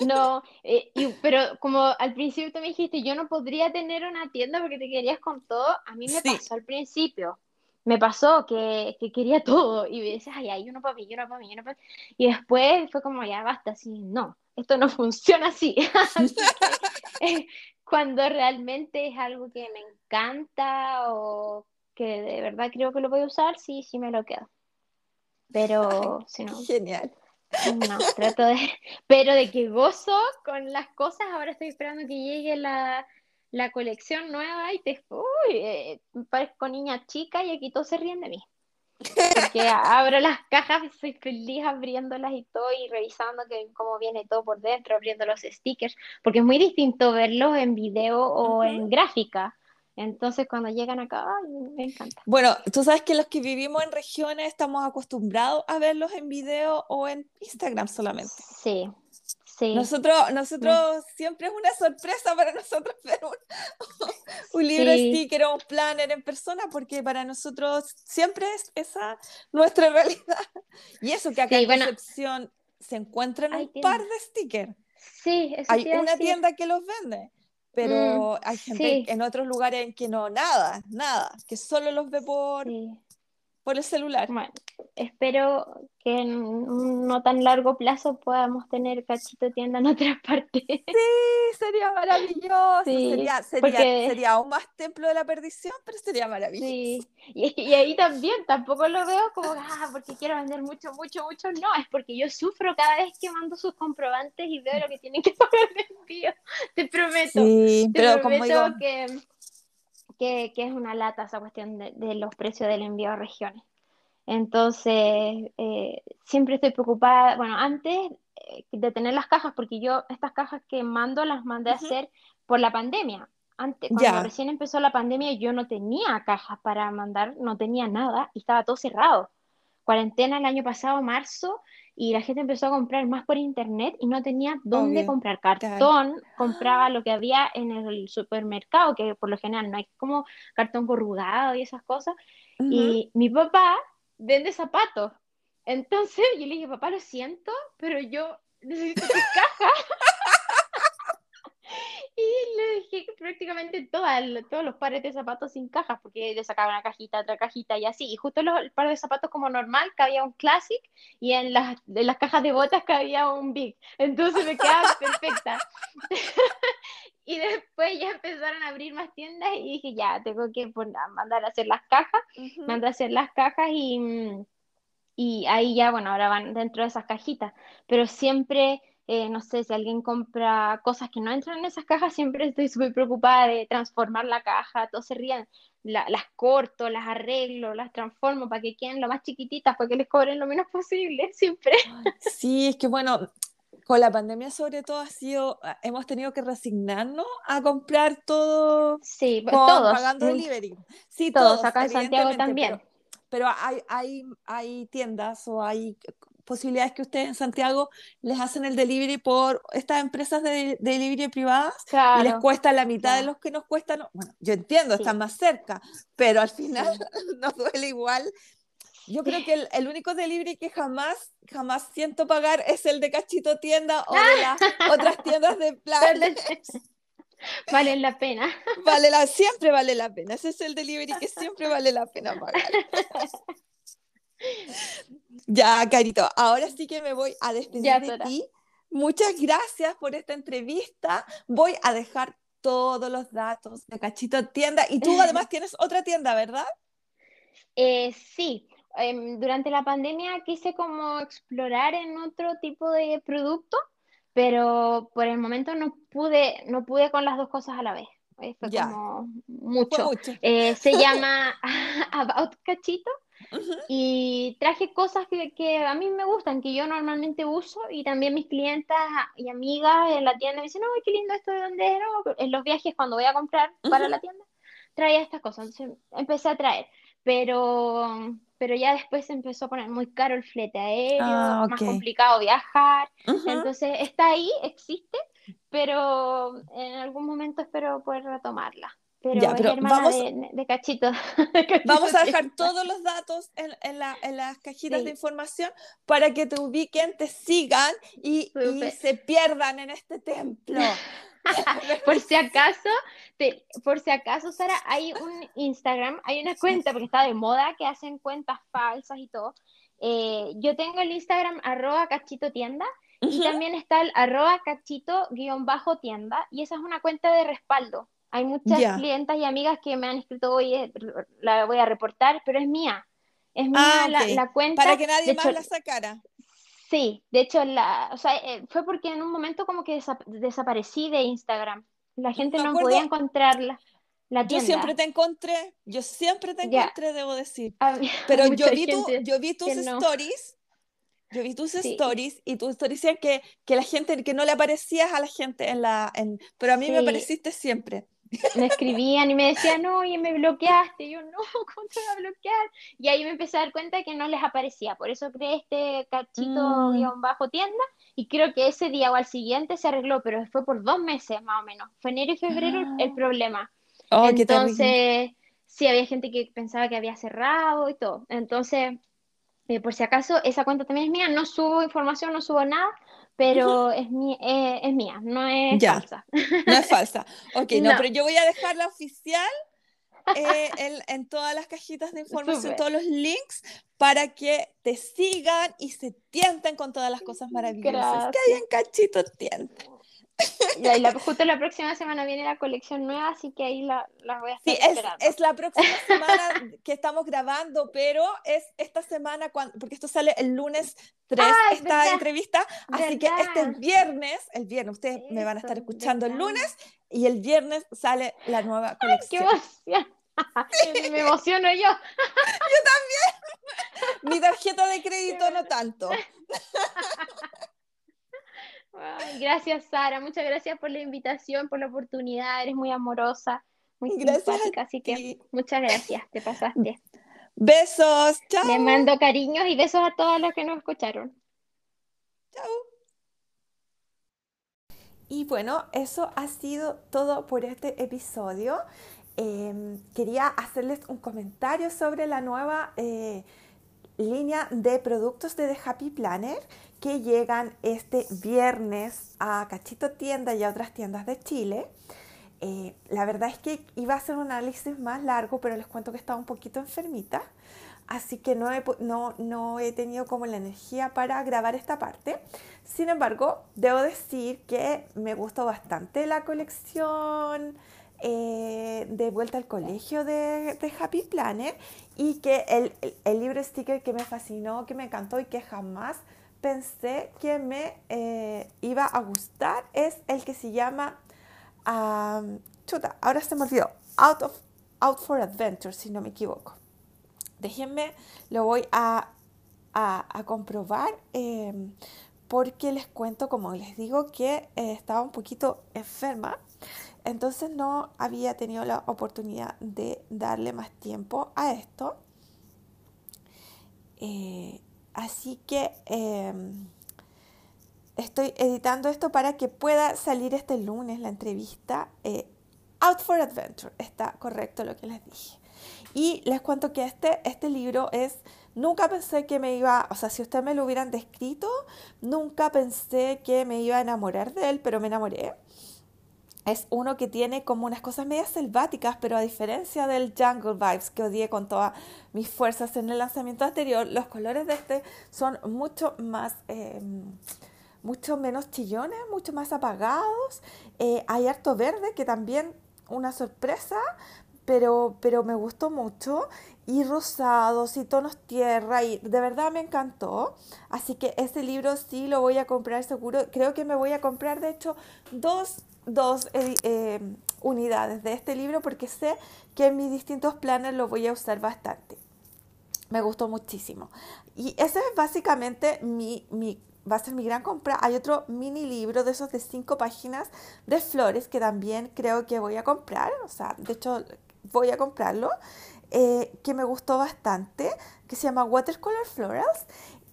No, eh, y- pero como al principio tú me dijiste, yo no podría tener una tienda porque te querías con todo, a mí me Sí. pasó al principio. Me pasó que, que quería todo y me decías, ay, hay uno para mí, uno para mí, uno para mí. Y después fue como, ya basta, así, no, esto no funciona así. Así que, eh, cuando realmente es algo que me encanta o que de verdad creo que lo voy a usar, sí, sí me lo quedo. Pero si no, Genial. no, trato de, pero de que gozo con las cosas, ahora estoy esperando que llegue la, la colección nueva y te, uy, eh, parezco niña chica y aquí todos se ríen de mí. Porque abro las cajas y soy feliz abriéndolas y todo y revisando que cómo viene todo por dentro, abriendo los stickers, porque es muy distinto verlos en video o Ujú. en gráfica. Entonces cuando llegan acá, ay, me encanta. Bueno, tú sabes que los que vivimos en regiones estamos acostumbrados a verlos en video o en Instagram solamente. Sí, sí. Nosotros, nosotros siempre es una sorpresa para nosotros ver un, un libro Sí. sticker o un planner en persona, porque para nosotros siempre es esa nuestra realidad. Y eso que acá Sí, en bueno. Concepción se encuentran un par tiendas. de stickers. Sí, eso Hay una decir. tienda que los vende, pero hay gente sí. en otros lugares en que no, nada, nada, que solo los ve por, Sí. Por el celular. Bueno, espero que en un no tan largo plazo podamos tener cachito tienda en otras partes. Sí, sería maravilloso, Sí, sería, sería, porque- sería aún más templo de la perdición, pero sería maravilloso. Sí, y, y ahí también tampoco lo veo como, ah, porque quiero vender mucho, mucho, mucho. No, es porque yo sufro cada vez que mando sus comprobantes y veo lo que tienen que pagar de envío. Te prometo. Sí, Te pero como prometo digo, que, que, que es una lata esa cuestión de, de los precios del envío a regiones. Entonces, eh, siempre estoy preocupada, bueno, antes eh, de tener las cajas, porque yo estas cajas que mando las mandé a hacer por la pandemia. Antes, cuando recién empezó la pandemia, yo no tenía cajas para mandar, no tenía nada y estaba todo cerrado. Cuarentena el año pasado, marzo, y la gente empezó a comprar más por internet y no tenía dónde Obvio, comprar cartón, compraba lo que había en el supermercado, que por lo general no hay como cartón corrugado y esas cosas. Y mi papá vende zapatos. Entonces yo le dije, papá, lo siento, pero yo necesito tu caja. Dejé prácticamente todas, todos los pares de zapatos sin cajas, porque le sacaba una cajita, otra cajita y así. Y justo los, el par de zapatos como normal, cabía un Classic, y en las, en las cajas de botas cabía un Big. Entonces me quedaba perfecta. Y después ya empezaron a abrir más tiendas y dije, ya, tengo que mandar a hacer las cajas ujú. mandé a hacer las cajas y, mm, y ahí ya, bueno, ahora van dentro de esas cajitas, pero siempre, eh, no sé, si alguien compra cosas que no entran en esas cajas, siempre estoy súper preocupada de transformar la caja, todos se rían, la- las corto, las arreglo, las transformo para que queden lo más chiquititas, para que les cobren lo menos posible, siempre. Sí, es que bueno, con la pandemia sobre todo ha sido, ah, hemos tenido que resignarnos a comprar todo Sí, con- todos, pagando delivery. Sí, todos, acá en Santiago también. Pero, pero hay, hay, hay tiendas o hay posibilidades que ustedes en Santiago les hacen el delivery por estas empresas de, de delivery privadas y les Claro, cuesta la mitad de claro. los que nos cuestan. Bueno, yo entiendo, Sí. están más cerca, pero al final Sí. nos duele igual. Yo creo que el, el único delivery que jamás, jamás siento pagar es el de Cachito Tienda o de las otras tiendas de plan. Valen la pena. Vale la, siempre vale la pena. Ese es el delivery que siempre vale la pena pagar. Ya, Carito, ahora sí que me voy a despedir Ya, de ti. Muchas gracias por esta entrevista. Voy a dejar todos los datos de Cachito Tienda. Y tú además tienes otra tienda, ¿verdad? Eh, sí, em, durante la pandemia quise como explorar en otro tipo de producto, pero por el momento no pude, no pude con las dos cosas a la vez. Eh, fue Ya. como Fue mucho. mucho. Eh, se llama About Cachito Y traje cosas que, que a mí me gustan, que yo normalmente uso y también mis clientas y amigas en la tienda me dicen, ¡ay, qué lindo esto de dónde es?". No, En los viajes cuando voy a comprar para la tienda, traía estas cosas. Entonces empecé a traer, pero, pero ya después se empezó a poner muy caro el flete aéreo, Ah, más complicado viajar. Entonces está ahí, existe, pero en algún momento espero poder retomarla. Pero Ya, vamos- de, de Cachito. de Cachito Vamos a dejar todos los datos en, en la- en las cajitas Sí. de información para que te ubiquen, te sigan y, se pierdan en este templo. Por si acaso, te- por si acaso, Sara, hay un Instagram, hay una cuenta, porque está de moda, que hacen cuentas falsas y todo. Eh, yo tengo el Instagram arroba cachito tienda y también está el arroba cachito guion bajo tienda y esa es una cuenta de respaldo. Hay muchas Ya. clientas y amigas que me han escrito, oye, la voy a reportar, pero es mía. Es mía Ah, la, ok. la cuenta. Para que nadie de más hecho, la sacara. Sí, de hecho, la, o sea, eh, fue porque en un momento como que desa- desaparecí de Instagram. La gente Me no acuerdo- podía encontrar la, la Yo siempre te encontré, yo siempre te encontré, debo decir. Pero yo vi, tu, yo vi tus no. stories, yo vi tus Sí. stories y tus stories decían que, que la gente, que no le aparecías a la gente en la, en, pero a mí me Sí. apareciste siempre. me escribían y me decían, oye, me bloqueaste. Y yo, no, ¿cómo te voy a bloquear? Y ahí me empecé a dar cuenta que no les aparecía. Por eso creé este cachito Mm. bajo tienda. Y creo que ese día o al siguiente se arregló, pero fue por dos meses más o menos. Fue enero y febrero el, el Ah. problema. Oh. Entonces, sí, había gente que pensaba que había cerrado y todo. Entonces, eh, por si acaso, esa cuenta también es mía. No subo información, no subo nada, pero es, mi, eh, es mía, no es Ya. falsa. No es falsa. Ok, no, No. pero yo voy a dejar la oficial eh, en, en todas las cajitas de información, Súper. todos los links, para que te sigan y se tienten con todas las cosas maravillosas que hay en Cachito Tienda. Y ahí la, justo la próxima semana viene la colección nueva, así que ahí la, la voy a estar Sí, es, esperando. es la próxima semana que estamos grabando, pero es esta semana, cuando, porque esto sale el lunes 3, Ay, esta verdad, entrevista, así que este viernes, el viernes, ustedes me van a estar escuchando el lunes y el viernes sale la nueva ¡Qué colección. emoción! Me emociono yo. Mi tarjeta de crédito no tanto. Ay, gracias, Sara. Muchas gracias por la invitación, por la oportunidad. Eres muy amorosa, muy Gracias simpática, así que muchas gracias. Te pasaste. Besos, chao. Le mando cariños y besos a todos los que nos escucharon. Chao. Y bueno, eso ha sido todo por este episodio. Eh, quería hacerles un comentario sobre la nueva eh, línea de productos de The Happy Planner que llegan este viernes a Cachito Tienda y a otras tiendas de Chile. Eh, la verdad es que iba a hacer un análisis más largo, pero les cuento que estaba un poquito enfermita, así que no he, no he tenido como la energía para grabar esta parte. Sin embargo, debo decir que me gustó bastante la colección eh, de vuelta al colegio de, de Happy Planner y que el, el- el libro sticker que me fascinó, que me encantó y que jamás pensé que me eh, iba a gustar es el que se llama Am, chuta, ahora se me olvidó. Out, of, Out for Adventure, si no me equivoco. Déjenme, lo voy a, a, a comprobar em, porque les cuento, como les digo, que eh, estaba un poquito enferma. Entonces no había tenido la oportunidad de darle más tiempo a esto. Eh, así que em, estoy editando esto para que pueda salir este lunes la entrevista. eh, Out for Adventure, está correcto lo que les dije. Y les cuento que este, este libro es, nunca pensé que me iba, o sea, si ustedes me lo hubieran descrito, nunca pensé que me iba a enamorar de él, pero me enamoré. Es uno que tiene como unas cosas medias selváticas, pero a diferencia del Jungle Vibes que odié con todas mis fuerzas en el lanzamiento anterior, los colores de este son mucho más, eh, mucho menos chillones, mucho más apagados. Eh, hay harto verde, que también una sorpresa, pero, pero me gustó mucho. Y rosados y tonos tierra, y de verdad me encantó. Así que este libro sí lo voy a comprar seguro. Creo que me voy a comprar, de hecho, dos, dos eh, eh, unidades de este libro porque sé que en mis distintos planes lo voy a usar bastante. Me gustó muchísimo. Y ese es básicamente mi, mi, va a ser mi gran compra. Hay otro mini libro de esos de cinco páginas de flores que también creo que voy a comprar. O sea, de hecho voy a comprarlo. Eh, que me gustó bastante, que se llama Watercolor Florals.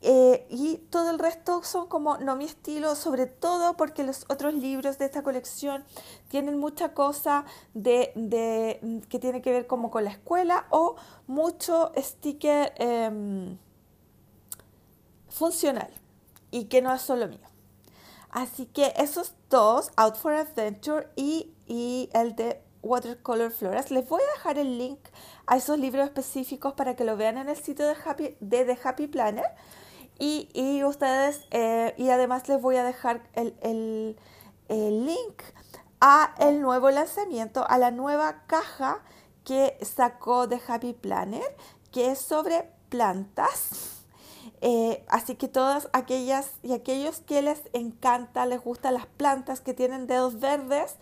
Eh, y todo el resto son como no mi estilo, sobre todo porque los otros libros de esta colección tienen mucha cosa de, de que tiene que ver como con la escuela o mucho sticker eh, funcional y que no es solo mío. Así que esos dos, Out for Adventure y, y el de Watercolor Florals, les voy a dejar el link a esos libros específicos para que lo vean en el sitio de, Happy, de The Happy Planner. Y, ustedes, eh, y además les voy a dejar el, el, link a el nuevo lanzamiento, a la nueva caja que sacó de Happy Planner, que es sobre plantas. Eh, así que todas aquellas y aquellos que les encanta, les gustan las plantas que tienen dedos verdes,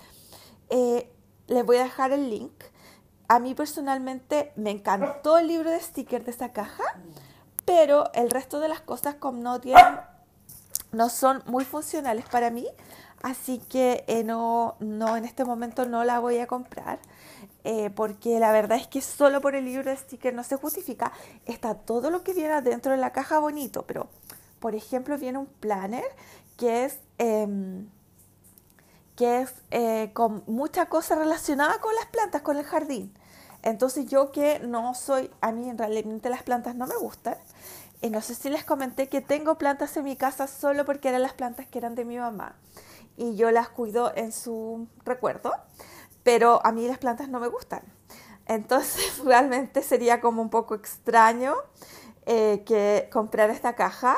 eh, les voy a dejar el link. A mí personalmente me encantó el libro de stickers de esa caja, pero el resto de las cosas como no tienen no son muy funcionales para mí, así que eh, no, no, en este momento no la voy a comprar. Eh, porque la verdad es que solo por el libro de sticker no se justifica. Está todo lo que viene adentro de la caja bonito, pero por ejemplo viene un planner que es, em, que es eh, con mucha cosa relacionada con las plantas, con el jardín. Entonces yo que no soy, a mí en realidad las plantas no me gustan. Y no sé si les comenté que tengo plantas en mi casa solo porque eran las plantas que eran de mi mamá. Y yo las cuido en su recuerdo pero a mí las plantas no me gustan. Entonces realmente sería como un poco extraño eh, que comprar esta caja.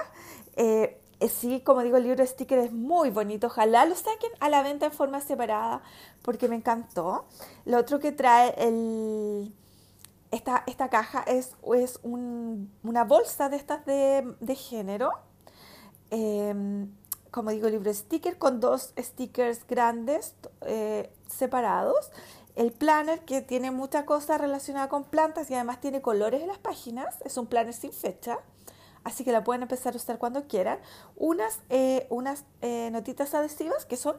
Eh, sí, como digo, el libro de sticker es muy bonito. Ojalá lo saquen a la venta en forma separada porque me encantó. Lo otro que trae el, esta, esta caja es, es una bolsa de estas de, de género. Em, como digo, libro sticker con dos stickers grandes eh, separados. El planner que tiene mucha cosa relacionada con plantas y además tiene colores en las páginas. Es un planner sin fecha. Así que la pueden empezar a usar cuando quieran. Unas, eh, unas eh, notitas adhesivas que son,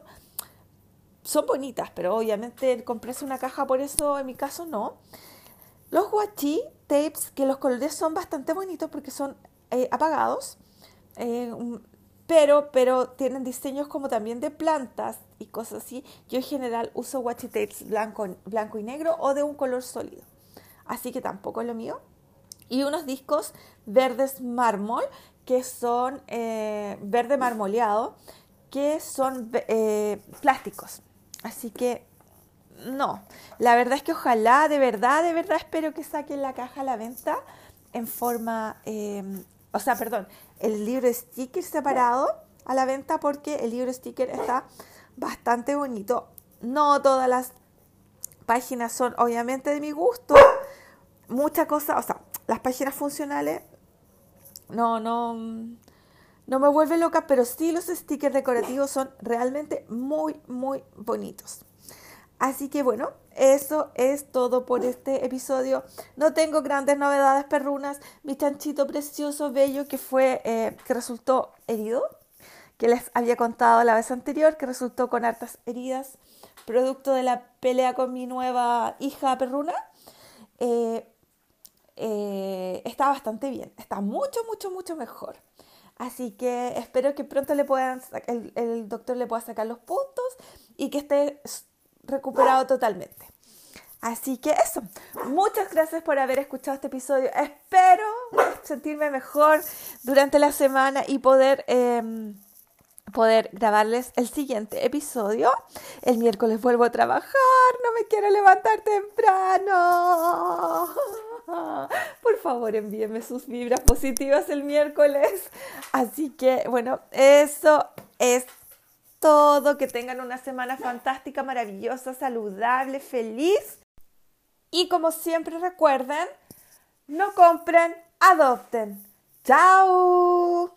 son bonitas, pero obviamente comprarse una caja por eso en mi caso no. Los washi tapes, que los colores son bastante bonitos porque son apagados pero, pero tienen diseños como también de plantas y cosas así. Yo en general uso washi tapes blanco, blanco y negro o de un color sólido. Así que tampoco es lo mío. Y unos discos verdes mármol, que son eh, verde marmoleado, que son eh, plásticos. Así que no, la verdad es que ojalá, de verdad, de verdad espero que saquen la caja a la venta en forma, eh, o sea, perdón, el libro sticker separado a la venta porque el libro sticker está bastante bonito. No todas las páginas son obviamente de mi gusto. Muchas cosas, o sea, las páginas funcionales no, no, no me vuelven loca, pero sí los stickers decorativos son realmente muy, muy bonitos. Así que bueno, eso es todo por este episodio. No tengo grandes novedades perrunas. Mi chanchito precioso, bello, que fue, eh, que resultó herido, que les había contado la vez anterior, que resultó con hartas heridas, producto de la pelea con mi nueva hija perruna. Eh, eh, está bastante bien, está mucho, mucho, mucho mejor. Así que espero que pronto le puedan, el, doctor le pueda sacar los puntos y que esté recuperado totalmente. Así que eso, muchas gracias por haber escuchado este episodio. Espero sentirme mejor durante la semana y poder, em, poder grabarles el siguiente episodio. El miércoles vuelvo a trabajar, no me quiero levantar temprano. Por favor, envíenme sus vibras positivas el miércoles. Así que, bueno, eso es todo, que tengan una semana fantástica, maravillosa, saludable, feliz. Y como siempre recuerden, no compren, adopten. ¡Chao!